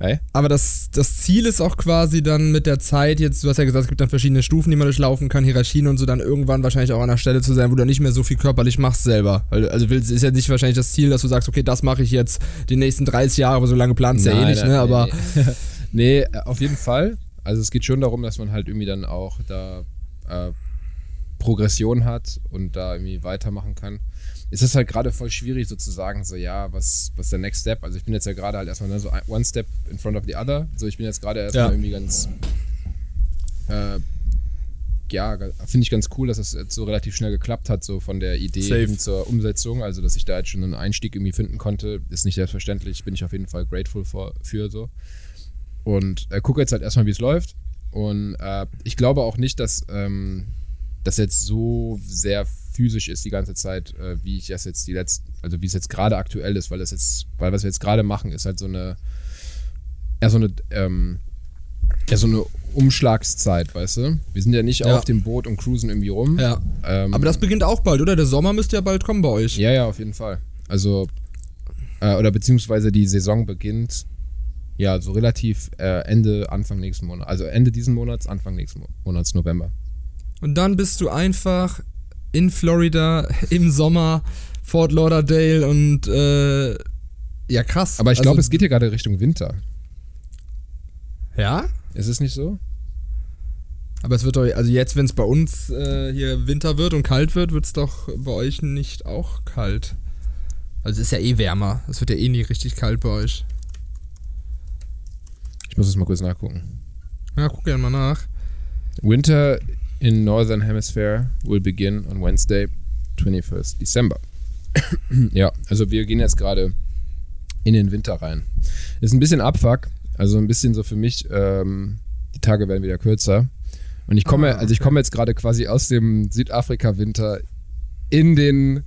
Hey? Aber das, das Ziel ist auch quasi dann mit der Zeit, jetzt, du hast ja gesagt, es gibt dann verschiedene Stufen, die man durchlaufen kann, Hierarchien und so, dann irgendwann wahrscheinlich auch an der Stelle zu sein, wo du nicht mehr so viel körperlich machst selber. Also ist ja nicht wahrscheinlich das Ziel, dass du sagst, okay, das mache ich jetzt die nächsten 30 Jahre, aber so lange planst du ja eh nicht, ne? Aber [LAUGHS] Nee, auf jeden Fall. Also es geht schon darum, dass man halt irgendwie dann auch da äh, Progression hat und da irgendwie weitermachen kann. Es ist halt gerade voll schwierig sozusagen, so ja, was, was ist der Next Step? Also ich bin jetzt ja gerade halt erstmal ne, so one step in front of the other. So ich bin jetzt gerade erstmal Ja. irgendwie ganz äh, ja, finde ich ganz cool, dass das jetzt so relativ schnell geklappt hat, so von der Idee Safe. hin zur Umsetzung. Also, dass ich da jetzt schon einen Einstieg irgendwie finden konnte, ist nicht selbstverständlich, bin ich auf jeden Fall grateful for, für so. Und äh, gucke jetzt halt erstmal, wie es läuft. Und äh, ich glaube auch nicht, dass ähm, das jetzt so sehr physisch ist die ganze Zeit, äh, wie ich das jetzt die letzten, also wie es jetzt gerade aktuell ist, weil das jetzt, weil was wir jetzt gerade machen, ist halt so eine, eher so eine, ähm, eher so eine Umschlagszeit, weißt du? Wir sind ja nicht Ja. auf dem Boot und cruisen irgendwie rum. ja. Ähm, Aber das beginnt auch bald, oder? Der Sommer müsste ja bald kommen bei euch. ja, ja, auf jeden Fall. Also, äh, oder beziehungsweise die Saison beginnt ja so relativ äh, Ende, Anfang nächsten Monat. Also Ende diesen Monats, Anfang nächsten Mo Monats, November. Und dann bist du einfach in Florida [LAUGHS] im Sommer, Fort Lauderdale und äh, ja krass. Aber ich Also- glaube, es geht hier gerade Richtung Winter. Ja? Ist es nicht so? Aber es wird doch, also jetzt, wenn es bei uns äh, hier Winter wird und kalt wird, wird es doch bei euch nicht auch kalt. Also es ist ja eh wärmer. Es wird ja eh nie richtig kalt bei euch. Ich muss es mal kurz nachgucken. Ja, guck gerne mal nach. Winter in Northern Hemisphere will begin on Wednesday, 21st December. [COUGHS] ja, also wir gehen jetzt gerade in den Winter rein. Ist ein bisschen Abfuck, also ein bisschen so für mich, ähm, die Tage werden wieder kürzer. Und ich komme, Ah, also ich komme jetzt gerade quasi aus dem Südafrika-Winter in den,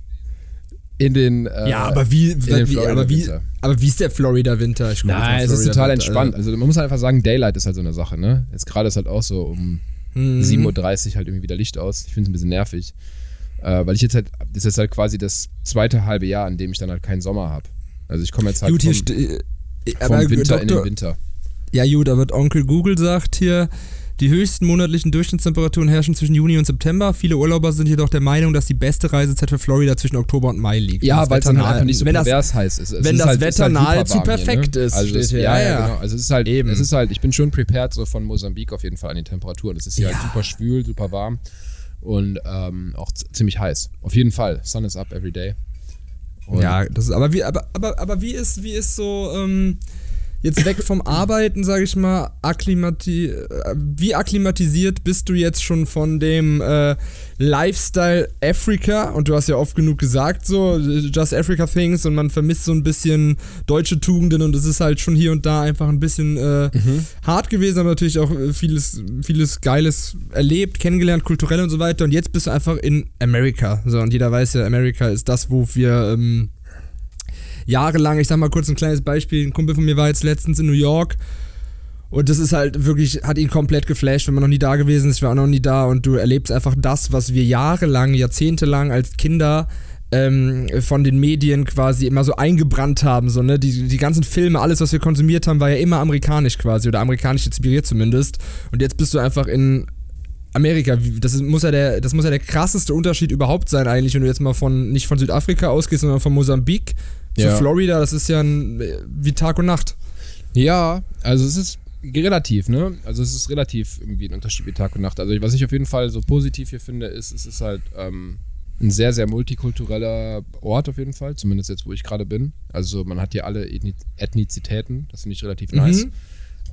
in den, äh, ja, aber wie, wie aber, wie aber wie ist der Florida-Winter? Ich guck jetzt mal Nein, es ist total Florida-Winter, entspannt. Also man muss halt einfach sagen, Daylight ist halt so eine Sache, ne? Jetzt gerade ist halt auch so um Mhm. 7.30 Uhr halt irgendwie wieder Licht aus. Ich finde es ein bisschen nervig. Äh, weil ich jetzt halt, das ist jetzt halt quasi das zweite halbe Jahr, in dem ich dann halt keinen Sommer habe. Also ich komme jetzt halt Gut, vom, äh, vom aber Winter in den Doktor- Winter. Ja, gut, aber Onkel Google sagt hier, die höchsten monatlichen Durchschnittstemperaturen herrschen zwischen Juni und September. Viele Urlauber sind jedoch der Meinung, dass die beste Reisezeit für Florida zwischen Oktober und Mai liegt. Ja, weil das es dann halt einfach nicht so wenn das, pervers heiß ist. Es wenn ist das halt, Wetter halt nahezu hier, perfekt ne? ist, Also es, steht ja, hier. ja, Ja, genau. Also es ist halt, Eben. es ist halt, ich bin schon prepared so von Mosambik auf jeden Fall an die Temperaturen. Es ist hier Ja. halt super schwül, super warm und ähm, auch ziemlich heiß. Auf jeden Fall. Sun is up every day. Und Ja, das ist, aber wie, aber, aber, aber wie ist, wie ist so, ähm, jetzt weg vom Arbeiten, sage ich mal, akklimati äh, wie akklimatisiert bist du jetzt schon von dem äh, Lifestyle Africa? Und du hast ja oft genug gesagt, so, just Africa Things und man vermisst so ein bisschen deutsche Tugenden und es ist halt schon hier und da einfach ein bisschen äh, mhm. hart gewesen, aber natürlich auch vieles, vieles Geiles erlebt, kennengelernt, kulturell und so weiter. Und jetzt bist du einfach in Amerika. So, und jeder weiß ja, Amerika ist das, wo wir. Ähm, jahrelang, ich sag mal kurz ein kleines Beispiel, ein Kumpel von mir war jetzt letztens in New York und das ist halt wirklich, hat ihn komplett geflasht, wenn man noch nie da gewesen ist, ich war auch noch nie da und du erlebst einfach das, was wir jahrelang, jahrzehntelang als Kinder ähm, von den Medien quasi immer so eingebrannt haben, so, ne? Die, die ganzen Filme, alles, was wir konsumiert haben, war ja immer amerikanisch quasi oder amerikanisch inspiriert zumindest. Und jetzt bist du einfach in Amerika, das muss ja der, das muss ja der krasseste Unterschied überhaupt sein, eigentlich, wenn du jetzt mal von, nicht von Südafrika ausgehst, sondern von Mosambik zu ja. Florida, das ist ja ein, wie Tag und Nacht. Ja, also es ist relativ, ne? Also es ist relativ irgendwie ein Unterschied wie Tag und Nacht. Also was ich auf jeden Fall so positiv hier finde, ist, es ist halt ähm, ein sehr, sehr multikultureller Ort auf jeden Fall, zumindest jetzt, wo ich gerade bin. Also man hat hier alle Ethnizitäten, das finde ich relativ mhm. nice.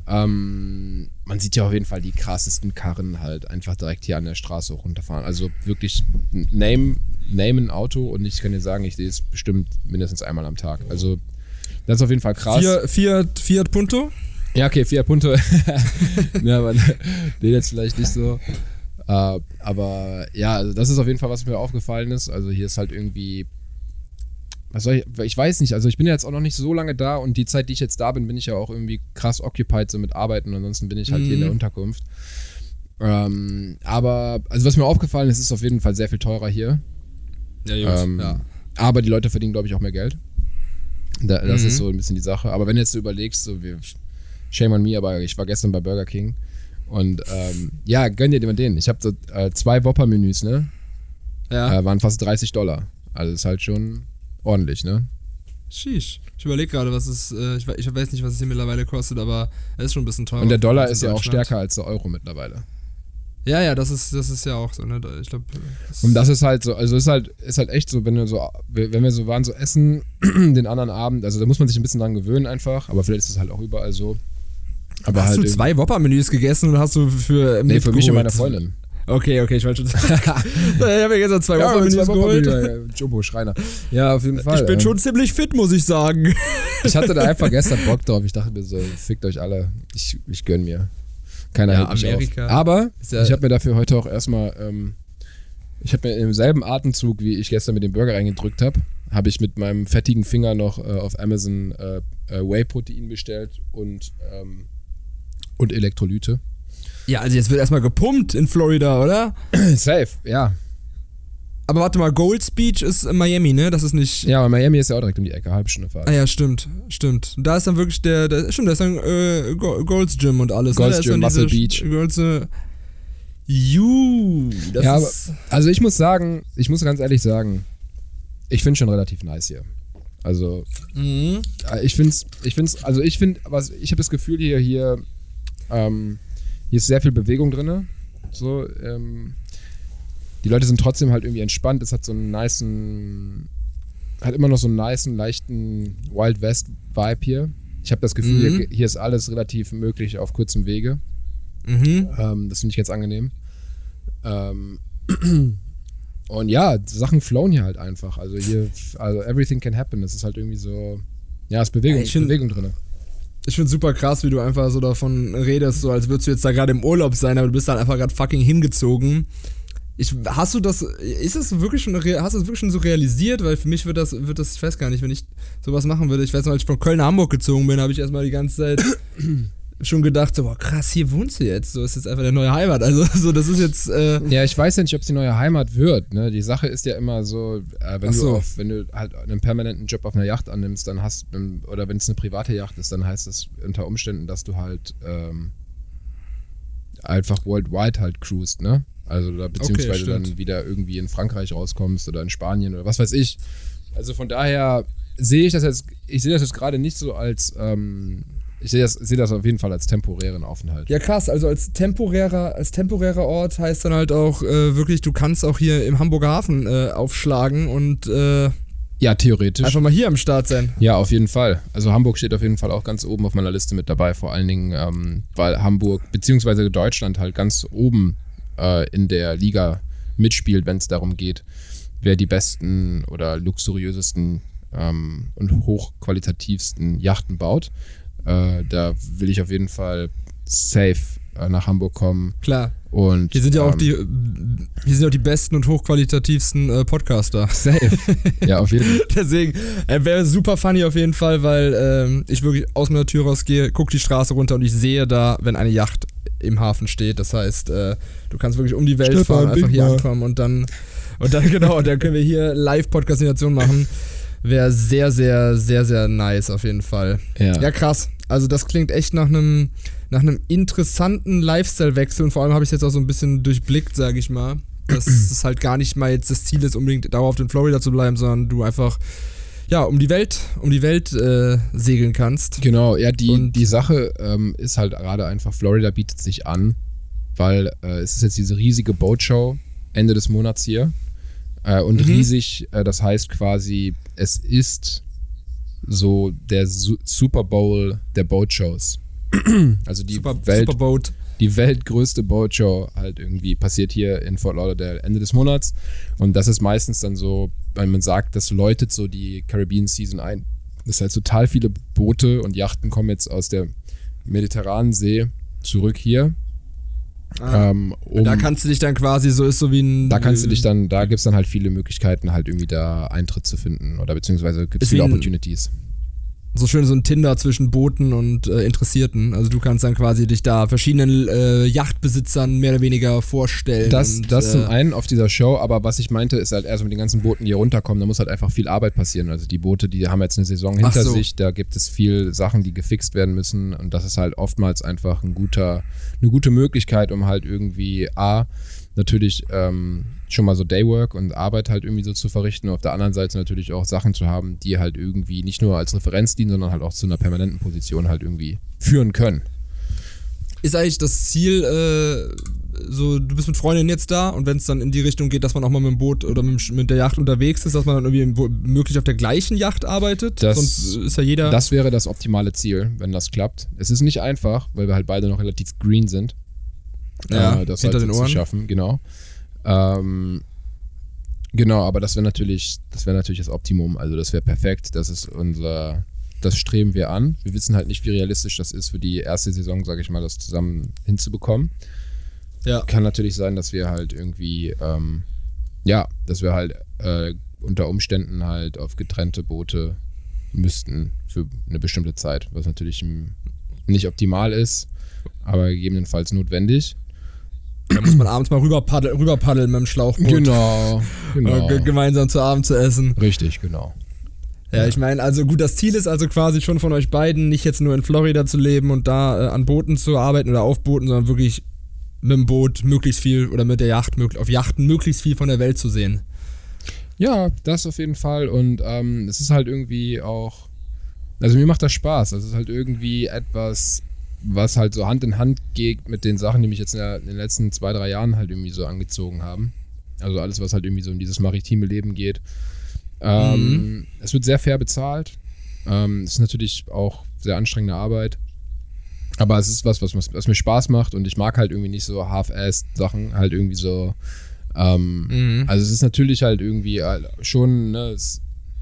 Ähm, man sieht ja auf jeden Fall die krassesten Karren halt einfach direkt hier an der Straße runterfahren. Also wirklich name, name ein Auto und ich kann dir sagen, ich sehe es bestimmt mindestens einmal am Tag. Also das ist auf jeden Fall krass. Fiat, Fiat, Punto? Ja, okay, Fiat Punto. [LAUGHS] ja, aber [LAUGHS] den jetzt vielleicht nicht so. Uh, aber ja, also das ist auf jeden Fall, was mir aufgefallen ist. Also hier ist halt irgendwie was soll ich, ich weiß nicht, also ich bin ja jetzt auch noch nicht so lange da und die Zeit, die ich jetzt da bin, bin ich ja auch irgendwie krass occupied so mit Arbeiten, ansonsten bin ich halt mhm. hier in der mhm. Unterkunft. Ähm, aber, also was mir aufgefallen ist, ist auf jeden Fall sehr viel teurer hier. Ja, ähm, ja. Aber die Leute verdienen, glaube ich, auch mehr Geld. Da, das mhm. ist so ein bisschen die Sache. Aber wenn du jetzt so überlegst, so wie, shame on me, aber ich war gestern bei Burger King und ähm, ja, gönn dir den. Ich habe so äh, zwei Whopper-Menüs, ne? Ja. Äh, waren fast 30 Dollar. Also ist halt schon ordentlich, ne? Sheesh. Ich überlege gerade, was es, äh, ich, ich, weiß nicht, was es hier mittlerweile kostet, aber es ist schon ein bisschen teuer. Und der Dollar ist ja auch stärker als der Euro mittlerweile. Ja, ja, das ist, das ist ja auch so, ne? Ich glaube. Und das ist halt so, also ist halt, ist halt echt so, wenn wir so, wenn wir so waren, so essen, [CLEARS THROAT] den anderen Abend, also da muss man sich ein bisschen dran gewöhnen einfach, aber vielleicht ist es halt auch überall so. Aber hast halt du zwei Whopper-Menüs gegessen und hast du für. Nee, für mich und meine Freundin. Okay, okay, ich wollte schon sagen. [LAUGHS] ich habe ja gestern zwei ja, Wochen geholt. Ja, Jumbo Schreiner. Ja, auf jeden Fall. Ich bin äh. schon ziemlich fit, muss ich sagen. ich hatte da einfach [LAUGHS] gestern Bock drauf. Ich dachte mir so, fickt euch alle. Ich, ich gönn mir. Keiner ja, hält mich Amerika auf. Aber ja ich habe mir dafür heute auch erstmal, ähm, ich habe mir im selben Atemzug, wie ich gestern mit dem Burger reingedrückt habe, habe ich mit meinem fettigen Finger noch äh, auf Amazon äh, äh, Whey-Protein bestellt und, ähm, und Elektrolyte. Ja, also jetzt wird erstmal gepumpt in Florida, oder? [CLEARS THROAT] Safe, ja. Aber warte mal, Gold Beach ist in Miami, ne? Das ist nicht. Ja, aber Miami ist ja auch direkt um die Ecke, halbe Stunde Fahrt. Ah ja, stimmt, stimmt. Da ist dann wirklich der, der stimmt, da ist dann äh, Gold's Gym und alles. Gold's ne? Gym, Muscle Beach. Gold's, äh, Ju, das ja, aber, also ich muss sagen, ich muss ganz ehrlich sagen, ich finde schon relativ nice hier. Also mhm. Äh, ich finde ich find's, also ich finde, was ich habe das Gefühl hier hier ähm, hier ist sehr viel Bewegung drin. So, ähm, die Leute sind trotzdem halt irgendwie entspannt. Es hat so einen niceen, hat immer noch so einen niceen, leichten Wild West Vibe hier. Ich habe das Gefühl, mhm. hier, hier, ist alles relativ möglich auf kurzem Wege. Mhm. Ähm, das finde ich jetzt angenehm. Ähm, [CLEARS THROAT] und ja, Sachen flowen hier halt einfach. Also hier, also everything can happen. Das ist halt irgendwie so, ja, es ist Bewegung, ja, Bewegung drin ich finde super krass, wie du einfach so davon redest, so als würdest du jetzt da gerade im Urlaub sein, aber du bist halt einfach gerade fucking hingezogen. Ich, hast du das, ist das wirklich schon, hast du das wirklich schon so realisiert? Weil für mich wird das, wird das, ich weiß gar nicht, wenn ich sowas machen würde. Ich weiß noch, als ich von Köln nach Hamburg gezogen bin, habe ich erstmal die ganze Zeit [CLEARS THROAT] schon gedacht, so, boah, krass, hier wohnst du jetzt. So ist jetzt einfach der neue Heimat. Also, so, das ist jetzt. Äh ja, ich weiß ja nicht, ob es die neue Heimat wird. Ne? Die Sache ist ja immer so, äh, wenn, so. Du auf, wenn du halt einen permanenten Job auf einer Yacht annimmst, dann hast oder wenn es eine private Yacht ist, dann heißt das unter Umständen, dass du halt ähm, einfach worldwide halt cruist, ne? Also, da, beziehungsweise okay, dann wieder irgendwie in Frankreich rauskommst oder in Spanien oder was weiß ich. Also von daher sehe ich das jetzt, ich sehe das jetzt gerade nicht so als. Ähm, ich sehe das, seh das auf jeden Fall als temporären Aufenthalt. Ja, krass. Also als temporärer, als temporärer Ort heißt dann halt auch äh, wirklich, du kannst auch hier im Hamburger Hafen äh, aufschlagen und äh, Ja, theoretisch. Einfach mal hier am Start sein. Ja, auf jeden Fall. Also Hamburg steht auf jeden Fall auch ganz oben auf meiner Liste mit dabei, vor allen Dingen, ähm, weil Hamburg bzw. Deutschland halt ganz oben äh, in der Liga mitspielt, wenn es darum geht, wer die besten oder luxuriösesten ähm, und hochqualitativsten Yachten baut. Äh, da will ich auf jeden Fall safe äh, nach Hamburg kommen. Klar. Und, Hier sind ja auch ähm, die, hier sind ja auch die besten und hochqualitativsten äh, Podcaster. Safe. ja, auf jeden [LAUGHS] Fall. Deswegen, er wäre super funny auf jeden Fall, weil ähm, ich wirklich aus meiner Tür rausgehe, gucke die Straße runter und ich sehe da, wenn eine Yacht im Hafen steht. Das heißt, äh, du kannst wirklich um die Welt Stefan, fahren, einfach hier mal. ankommen und dann, und dann, [LAUGHS] genau, und dann können wir hier Live-Podcastination machen. Wäre sehr, sehr, sehr, sehr nice auf jeden Fall. Ja. Ja, krass. Also das klingt echt nach einem nach einem interessanten Lifestyle-Wechsel und vor allem habe ich es jetzt auch so ein bisschen durchblickt, sage ich mal, dass es halt gar nicht mal jetzt das Ziel ist, unbedingt dauerhaft in Florida zu bleiben, sondern du einfach ja um die Welt, um die Welt äh, segeln kannst. Genau, ja, die, Und- die Sache ähm, ist halt gerade einfach, Florida bietet sich an, weil äh, es ist jetzt diese riesige Boatshow Ende des Monats hier. Äh, und Mhm. riesig, äh, das heißt quasi, es ist so der Su Super Bowl der Boatshows. [CLEARS THROAT] also die Super, Welt, Superboat. Die weltgrößte Boatshow halt irgendwie passiert hier in Fort Lauderdale Ende des Monats. Und das ist meistens dann so, weil man sagt, das läutet so die Caribbean Season ein. Das heißt, total viele Boote und Yachten kommen jetzt aus der Mediterranen See zurück hier. Ah. Ähm, um, da kannst du dich dann quasi so ist so wie ein da kannst du dich dann, da gibt es dann halt viele Möglichkeiten, halt irgendwie da Eintritt zu finden. Oder beziehungsweise gibt es viele Opportunities. So schön so ein Tinder zwischen Booten und äh, Interessierten. Also du kannst dann quasi dich da verschiedenen äh, Yachtbesitzern mehr oder weniger vorstellen. Das, und, das äh, zum einen auf dieser Show, aber was ich meinte, ist halt erst mit den ganzen Booten, die hier runterkommen, da muss halt einfach viel Arbeit passieren. Also die Boote, die haben jetzt eine Saison hinter so. sich, da gibt es viel Sachen, die gefixt werden müssen und das ist halt oftmals einfach ein guter, eine gute Möglichkeit, um halt irgendwie A, natürlich ähm, schon mal so Daywork und Arbeit halt irgendwie so zu verrichten und auf der anderen Seite natürlich auch Sachen zu haben, die halt irgendwie nicht nur als Referenz dienen, sondern halt auch zu einer permanenten Position halt irgendwie führen können. Ist eigentlich das Ziel, äh, so, du bist mit Freundinnen jetzt da und wenn es dann in die Richtung geht, dass man auch mal mit dem Boot oder mit, mit der Yacht unterwegs ist, dass man dann irgendwie wo- möglich auf der gleichen Yacht arbeitet? Das- Sonst ist ja jeder. Das wäre das optimale Ziel, wenn das klappt. Es ist nicht einfach, weil wir halt beide noch relativ green sind. Ja, äh, das hinter halt den Ohren. zu schaffen, genau. Ähm, genau, aber das wäre natürlich, das wäre natürlich das Optimum. Also das wäre perfekt. Das ist unser, das streben wir an. Wir wissen halt nicht, wie realistisch das ist für die erste Saison, sage ich mal, das zusammen hinzubekommen. ja. Kann natürlich sein, dass wir halt irgendwie, ähm, ja, dass wir halt äh, unter Umständen halt auf getrennte Boote müssten für eine bestimmte Zeit, was natürlich nicht optimal ist, aber gegebenenfalls notwendig. Da muss man abends mal rüber, paddel, rüber paddeln mit dem Schlauchboot. Genau, genau. Äh, ge- gemeinsam zu Abend zu essen. Richtig, genau. Ja, ich meine, also gut, das Ziel ist also quasi schon von euch beiden, nicht jetzt nur in Florida zu leben und da äh, an Booten zu arbeiten oder auf Booten, sondern wirklich mit dem Boot möglichst viel oder mit der Yacht, auf Yachten möglichst viel von der Welt zu sehen. Ja, das auf jeden Fall. Und ähm, es ist halt irgendwie auch. Also mir macht das Spaß. Also es ist halt irgendwie etwas, was halt so Hand in Hand geht mit den Sachen, die mich jetzt in, der, in den letzten zwei, drei Jahren halt irgendwie so angezogen haben. Also alles, was halt irgendwie so in dieses maritime Leben geht. Ähm, Es wird sehr fair bezahlt. Ähm, es ist natürlich auch sehr anstrengende Arbeit. Aber es ist was, was, was mir Spaß macht und ich mag halt irgendwie nicht so half-assed Sachen, halt irgendwie so. Ähm, also es ist natürlich halt irgendwie äh, schon, ne, es,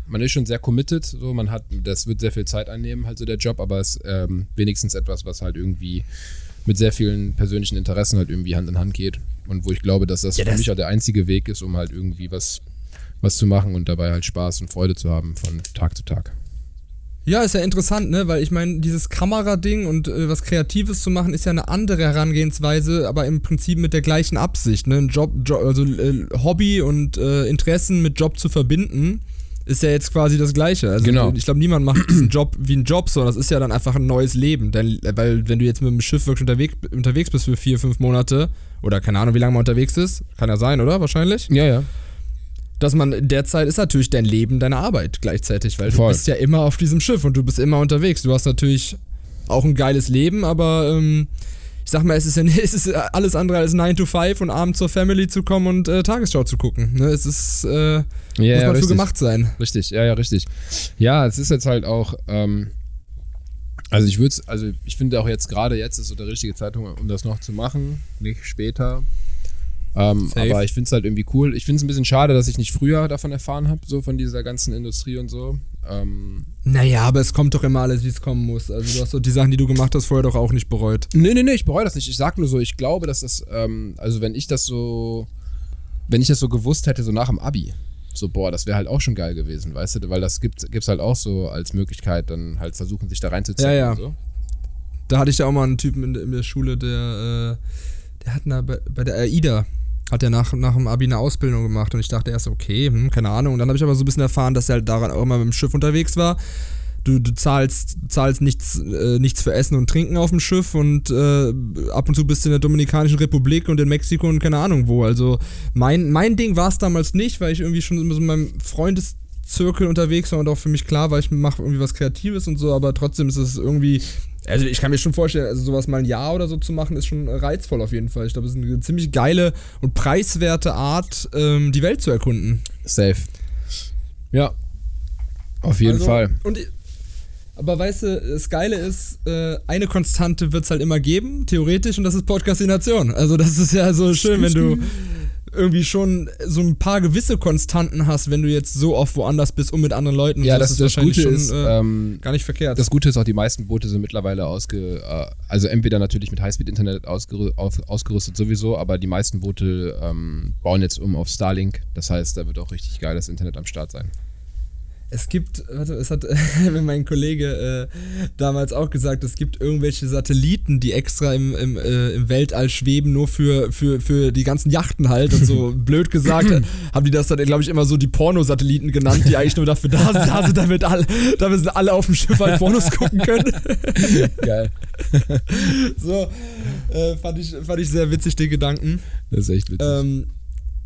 man ist schon sehr committed, so man hat, das wird sehr viel Zeit einnehmen, halt so der Job, aber es ist ähm, wenigstens etwas, was halt irgendwie mit sehr vielen persönlichen Interessen halt irgendwie Hand in Hand geht und wo ich glaube, dass das Ja, für das- mich auch der einzige Weg ist, um halt irgendwie was, was zu machen und dabei halt Spaß und Freude zu haben von Tag zu Tag. Ja, ist ja interessant, ne? Weil ich meine, dieses Kamerading und äh, was Kreatives zu machen, ist ja eine andere Herangehensweise, aber im Prinzip mit der gleichen Absicht, ne? Ein Job, jo also äh, Hobby und äh, Interessen mit Job zu verbinden, ist ja jetzt quasi das Gleiche. Also Genau. ich glaube, niemand macht diesen Job wie einen Job, sondern das ist ja dann einfach ein neues Leben. Denn, weil wenn du jetzt mit dem Schiff wirklich unterwegs, unterwegs bist für vier, fünf Monate, oder keine Ahnung, wie lange man unterwegs ist, kann ja sein, oder? Wahrscheinlich Ja, ja. dass man in der Zeit ist natürlich dein Leben deine Arbeit gleichzeitig, weil Voll. du bist ja immer auf diesem Schiff und du bist immer unterwegs. Du hast natürlich auch ein geiles Leben, aber ähm, ich sag mal, es ist, ja, [LAUGHS] es ist alles andere als 9 to 5 und abends zur Family zu kommen und äh, Tagesschau zu gucken. Ne? Es ist, äh, Ja, muss ja, man für richtig. gemacht sein. Richtig, ja, ja, richtig. Ja, es ist jetzt halt auch, ähm, also ich würde also ich finde auch jetzt gerade jetzt ist so der richtige Zeitpunkt, um das noch zu machen, nicht später. Ähm, aber ich finde es halt irgendwie cool. Ich finde es ein bisschen schade, dass ich nicht früher davon erfahren habe, so von dieser ganzen Industrie und so. Ähm, Naja, aber es kommt doch immer alles, wie es kommen muss. Also du hast so die Sachen, die du gemacht hast, vorher doch auch nicht bereut. Nee, nee, nee, ich bereue das nicht. Ich sag nur so, ich glaube, dass das, ähm, also wenn ich das so, wenn ich das so gewusst hätte, so nach dem Abi, so, boah, das wäre halt auch schon geil gewesen, weißt du, weil das gibt gibt's halt auch so als Möglichkeit, dann halt versuchen, sich da reinzuziehen. Ja, ja. Und so. Da hatte ich ja auch mal einen Typen in, der- in der Schule, der, äh, der hat na, bei, bei der AIDA, hat er nach, nach dem Abi eine Ausbildung gemacht und ich dachte erst, okay, hm, keine Ahnung. Und dann habe ich aber so ein bisschen erfahren, dass er halt daran auch immer mit dem Schiff unterwegs war. Du, du zahlst, zahlst nichts, äh, nichts für Essen und Trinken auf dem Schiff und äh, ab und zu bist du in der Dominikanischen Republik und in Mexiko und keine Ahnung wo. Also mein, mein Ding war es damals nicht, weil ich irgendwie schon immer so in meinem Freundeszirkel unterwegs war und auch für mich klar war, ich mache irgendwie was Kreatives und so, aber trotzdem ist es irgendwie also ich kann mir schon vorstellen, also sowas mal ein Jahr oder so zu machen, ist schon reizvoll auf jeden Fall. Ich glaube, es ist eine ziemlich geile und preiswerte Art, ähm, die Welt zu erkunden. Safe. Ja. Auf jeden Also, Fall. Und, aber weißt du, das Geile ist, äh, eine Konstante wird es halt immer geben, theoretisch, und das ist Podcastination. Also das ist ja so schön, wenn du [LAUGHS] irgendwie schon so ein paar gewisse Konstanten hast, wenn du jetzt so oft woanders bist und mit anderen Leuten. Ja, das, das wahrscheinlich Gute schon, ist, äh, ähm, gar nicht verkehrt. das Gute ist auch, die meisten Boote sind mittlerweile ausge, äh, also entweder natürlich mit Highspeed-Internet ausgerü auf, ausgerüstet sowieso, aber die meisten Boote ähm, bauen jetzt um auf Starlink. Das heißt, da wird auch richtig geiles Internet am Start sein. Es gibt, warte, es hat [LAUGHS] mein Kollege äh, damals auch gesagt, es gibt irgendwelche Satelliten, die extra im, im, äh, im Weltall schweben, nur für, für, für die ganzen Yachten halt. Und so [LAUGHS] blöd gesagt, äh, haben die das dann, glaube ich, immer so die Pornosatelliten genannt, die eigentlich nur dafür da sind, [LAUGHS] da sind damit, alle, damit sind alle auf dem Schiff halt Pornos gucken können. Geil. so, äh, fand, ich, fand ich sehr witzig, den Gedanken. Das ist echt witzig. Ähm,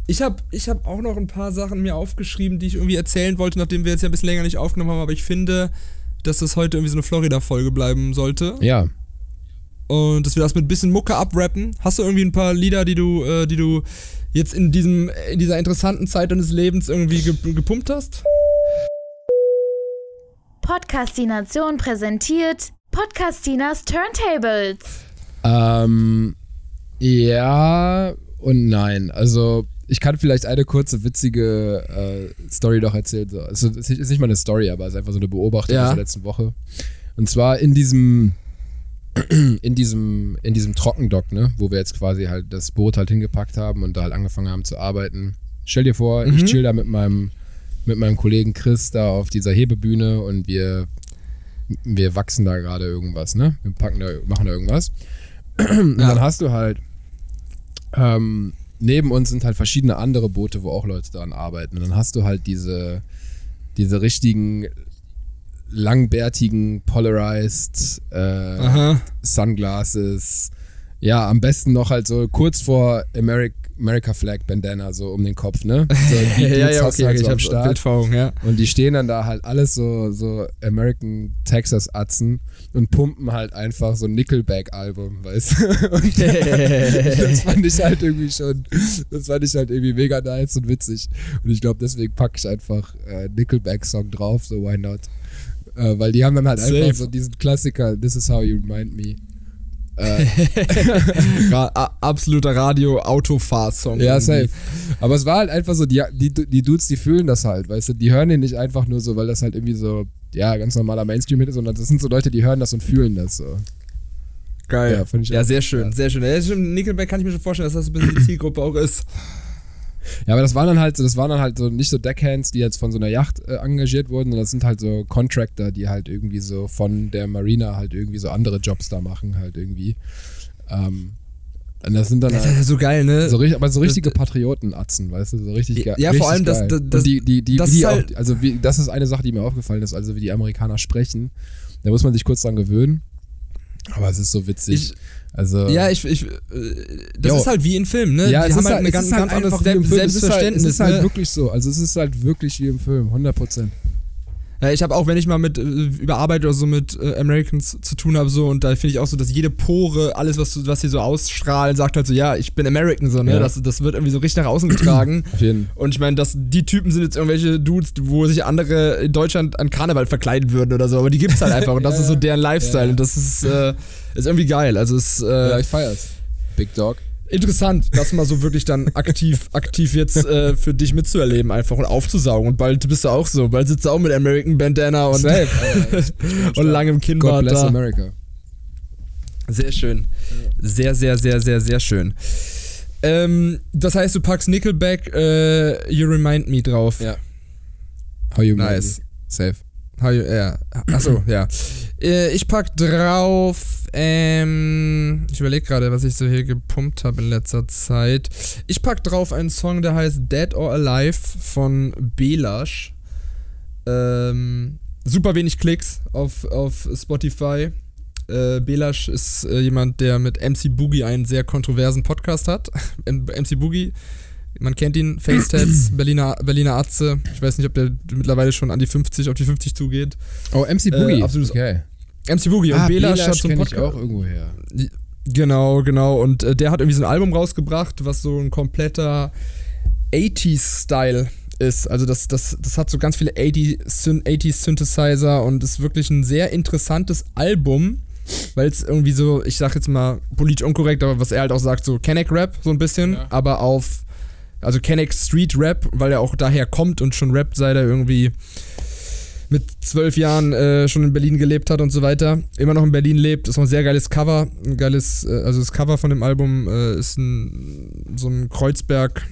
ich habe ich hab auch noch ein paar Sachen mir aufgeschrieben, die ich irgendwie erzählen wollte, nachdem wir jetzt ja ein bisschen länger nicht aufgenommen haben, aber ich finde, dass das heute irgendwie so eine Florida-Folge bleiben sollte. ja. Und dass wir das mit ein bisschen Mucke abrappen. Hast du irgendwie ein paar Lieder, die du, äh, die du jetzt in, diesem, in dieser interessanten Zeit deines Lebens irgendwie ge gepumpt hast? Podcastination präsentiert Podcastinas Turntables. Ähm, ja und nein. Also, ich kann vielleicht eine kurze, witzige äh, Story noch erzählen. So. Also, es ist nicht mal eine Story, aber es ist einfach so eine Beobachtung Ja. aus der letzten Woche. Und zwar in diesem, [CLEARS THROAT] in diesem, in diesem Trockendock, ne, wo wir jetzt quasi halt das Boot halt hingepackt haben und da halt angefangen haben zu arbeiten. Stell dir vor, ich Mhm. chill da mit meinem, mit meinem Kollegen Chris da auf dieser Hebebühne und wir, wir wachsen da gerade irgendwas, ne? Wir packen da, machen da irgendwas. [CLEARS THROAT] Und dann hast du halt, ähm, neben uns sind halt verschiedene andere Boote, wo auch Leute daran arbeiten. Und dann hast du halt diese, diese richtigen langbärtigen Polarized äh. Sunglasses. Ja, am besten noch halt so kurz vor America, America Flag Bandana so um den Kopf, ne? [LAUGHS] So, ja, ja, okay, halt ich so am habe Start. Bildform, ja. Und die stehen dann da halt alles so, so American Texas Atzen und pumpen halt einfach so ein Nickelback-Album, weißt du? [LAUGHS] Und [LAUGHS] das fand ich halt irgendwie schon, das fand ich halt irgendwie mega nice und witzig. Und ich glaube, deswegen packe ich einfach äh, Nickelback-Song drauf, so why not? Äh, weil die haben dann halt Safe. einfach so diesen Klassiker, This is how you remind me. Äh, [LAUGHS] absoluter Radio-Autofahr-Song. Ja, irgendwie. safe. Aber es war halt einfach so, die, die, die Dudes, die fühlen das halt, weißt du, die hören den nicht einfach nur so, weil das halt irgendwie so, ja, ganz normaler Mainstream-Hit ist, sondern das sind so Leute, die hören das und fühlen das so. Geil. Ja, Ja, sehr schön, sehr schön. Ja, Nickelback kann ich mir schon vorstellen, dass das ein bisschen die Zielgruppe auch ist. Ja, aber das waren dann halt so, das waren dann halt so nicht so Deckhands, die jetzt von so einer Yacht äh, engagiert wurden, sondern das sind halt so Contractor, die halt irgendwie so von der Marina halt irgendwie so andere Jobs da machen, halt irgendwie. Ähm, und das sind dann Das ist ja halt so geil, ne? so, aber so richtige Patriotenatzen, weißt du, so richtig geil. Ja, richtig vor allem das- geil. das- die, die, die, das wie die ist auch, halt- also wie, das ist eine Sache, die mir aufgefallen ist, also wie die Amerikaner sprechen. Da muss man sich kurz dran gewöhnen. Aber es ist so witzig. Ich- also, ja, ich, ich, äh, das Jo. ist halt wie in Filmen, ne? ja, Die es haben ist halt halt, ein es ganz, ist halt ganz anderes Film. Es ist halt, es Selbstverständnis. ist halt ne? wirklich so. Also es ist halt wirklich wie im Film, 100 Prozent. Ja, ich habe auch, wenn ich mal mit äh, über Arbeit oder so mit äh, Americans zu tun habe, so und da finde ich auch so, dass jede Pore, alles, was, was sie so ausstrahlen, sagt halt so, ja, ich bin American, so, ne? Ja. Das, das wird irgendwie so richtig nach außen getragen. Auf jeden Und ich meine, dass die Typen sind jetzt irgendwelche Dudes, wo sich andere in Deutschland an Karneval verkleiden würden oder so, aber die gibt's halt einfach und das [LAUGHS] Ja, ist so deren Lifestyle ja. und das ist, äh, ist irgendwie geil. Also es äh, Ja, ich feier's. Big Dog. Interessant, das mal so wirklich dann aktiv, [LAUGHS] aktiv jetzt äh, für dich mitzuerleben einfach und aufzusaugen. Und bald bist du auch so, bald sitzt du auch mit American Bandana und, Safe. [LAUGHS] Und langem God Kinnbart bless da. America. Sehr schön. Sehr, sehr, sehr, sehr, sehr schön. Ähm, das heißt, du packst Nickelback äh, You Remind Me drauf. Ja. How you Nice. me. Safe. Ja. Achso, [CLEARS THROAT] ja. Äh, ich pack drauf, ähm, ich überlege gerade, was ich so hier gepumpt habe in letzter Zeit. Ich pack drauf einen Song, der heißt Dead or Alive von Belash. Ähm, super wenig Klicks auf, auf Spotify. Äh, Belash ist äh, jemand, der mit MC Boogie einen sehr kontroversen Podcast hat. [LAUGHS] MC Boogie, man kennt ihn, Facetats, [CLEARS THROAT] Berliner, Berliner Atze. Ich weiß nicht, ob der mittlerweile schon an die 50, auf die 50 zugeht. Oh, MC Boogie. absolutes- okay. MC Boogie und Ah, Belash Belash hat so einen ich Podcast. auch irgendwo her. Genau, genau. Und äh, der hat irgendwie so ein Album rausgebracht, was so ein kompletter 80s-Style ist. Also das, das, das hat so ganz viele 80 Syn 80s Synthesizer und ist wirklich ein sehr interessantes Album, weil es irgendwie so, ich sag jetzt mal politisch unkorrekt, aber was er halt auch sagt, so Kenneck Rap so ein bisschen, Ja. aber auf, also Kenneck Street Rap, weil er auch daher kommt und schon rappt, seit er irgendwie mit zwölf Jahren äh, schon in Berlin gelebt hat und so weiter, immer noch in Berlin lebt, ist auch ein sehr geiles Cover, ein geiles, äh, also das Cover von dem Album äh, ist ein, so ein Kreuzberg,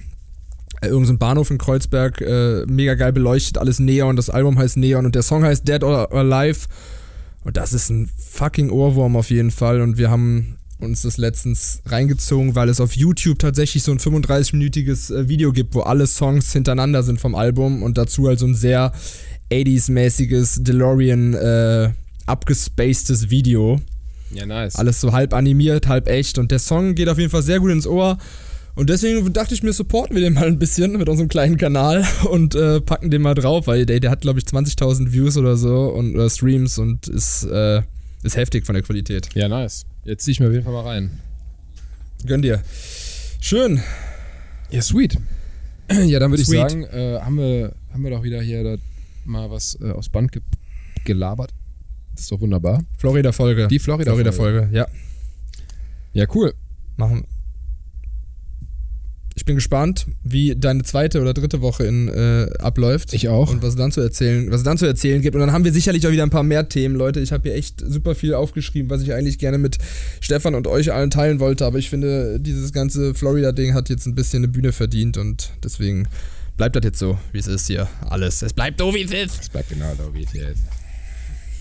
äh, irgend so Bahnhof in Kreuzberg, äh, mega geil beleuchtet, alles Neon, das Album heißt Neon und der Song heißt Dead or Alive. Und das ist ein fucking Ohrwurm auf jeden Fall. Und wir haben uns das letztens reingezogen, weil es auf YouTube tatsächlich so ein 35-minütiges äh, Video gibt, wo alle Songs hintereinander sind vom Album und dazu halt so ein sehr 80s-mäßiges DeLorean äh, abgespacedes Video. Ja, nice. Alles so halb animiert, halb echt und der Song geht auf jeden Fall sehr gut ins Ohr. Und deswegen dachte ich mir, supporten wir den mal ein bisschen mit unserem kleinen Kanal [LAUGHS] und äh, packen den mal drauf, weil der, der hat, glaube ich, 20.000 Views oder so und oder Streams und ist, äh, ist heftig von der Qualität. Ja, nice. Jetzt zieh ich mir auf jeden Fall mal rein. Gönn dir. Schön. Ja, sweet. Ja, dann würde ich sagen, äh, haben, wir, haben wir doch wieder hier da mal was äh, aufs Band ge gelabert. Das ist doch wunderbar. Florida-Folge. Die Florida-Folge. Florida-Folge, ja. Ja, cool. Machen. Ich bin gespannt, wie deine zweite oder dritte Woche in, äh, abläuft. Ich auch. Und was es dann zu erzählen, was es dann zu erzählen gibt. Und dann haben wir sicherlich auch wieder ein paar mehr Themen, Leute. Ich habe hier echt super viel aufgeschrieben, was ich eigentlich gerne mit Stefan und euch allen teilen wollte. Aber ich finde, dieses ganze Florida-Ding hat jetzt ein bisschen eine Bühne verdient und deswegen bleibt das jetzt so, wie es ist hier. Alles. Es bleibt so, wie es ist. Das bleibt genau da, wie es jetzt.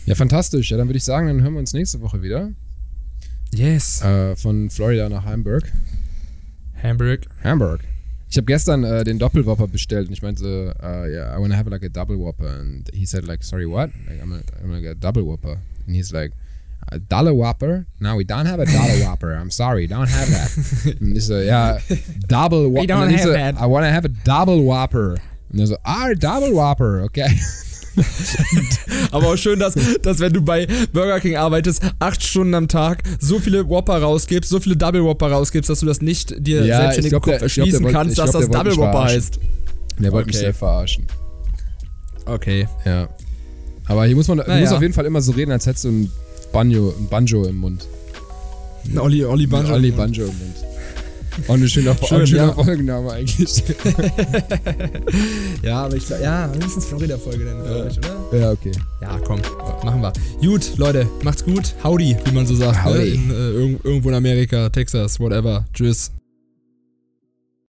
Ja, fantastisch. Ja, dann würde ich sagen, dann hören wir uns nächste Woche wieder. Yes. Äh, von Florida nach Hamburg. Hamburg. Hamburg. Ich habe gestern äh, den Doppelwhopper bestellt und ich meinte, uh, yeah, I want to have like a double whopper. And he said like, sorry, what? Like, I'm gonna, I'm gonna get a double whopper. And he's like, a dollar whopper? No, we don't have a dollar [LAUGHS] whopper. I'm sorry, don't have that. ich so, ja, double whopper. [LAUGHS] We don't have that. I want to have a double whopper. Und er so, ah, double whopper, okay. Aber auch schön, dass, dass wenn du bei Burger King arbeitest, acht Stunden am Tag so viele Whopper rausgibst, so viele Double Whopper rausgibst, dass du das nicht dir Ja, selbst in ich den glaub, Kopf der- glaub, erschließen kannst, dass glaub, das Double mich Whopper heißt. Der wollte mich Okay. sehr verarschen. Okay. Ja. Aber hier muss man Naja. musst auf jeden Fall immer so reden, als hättest du ein Banjo, ein Banjo im Mund. Olli, Olli Banjo. Olli Banjo im Mund. Auch eine schöne, auch Schön, ein schöner ja. Folgenname [LAUGHS] eigentlich. [LAUGHS] Ja, aber ich glaube, ja, mindestens Florida-Folge dann, glaube ich, oder? ja, okay. Ja, komm, machen wir. Gut, Leute, macht's gut. Howdy, wie man so sagt. Howdy. Ne? In, äh, irg- irgendwo in Amerika, Texas, whatever. Tschüss.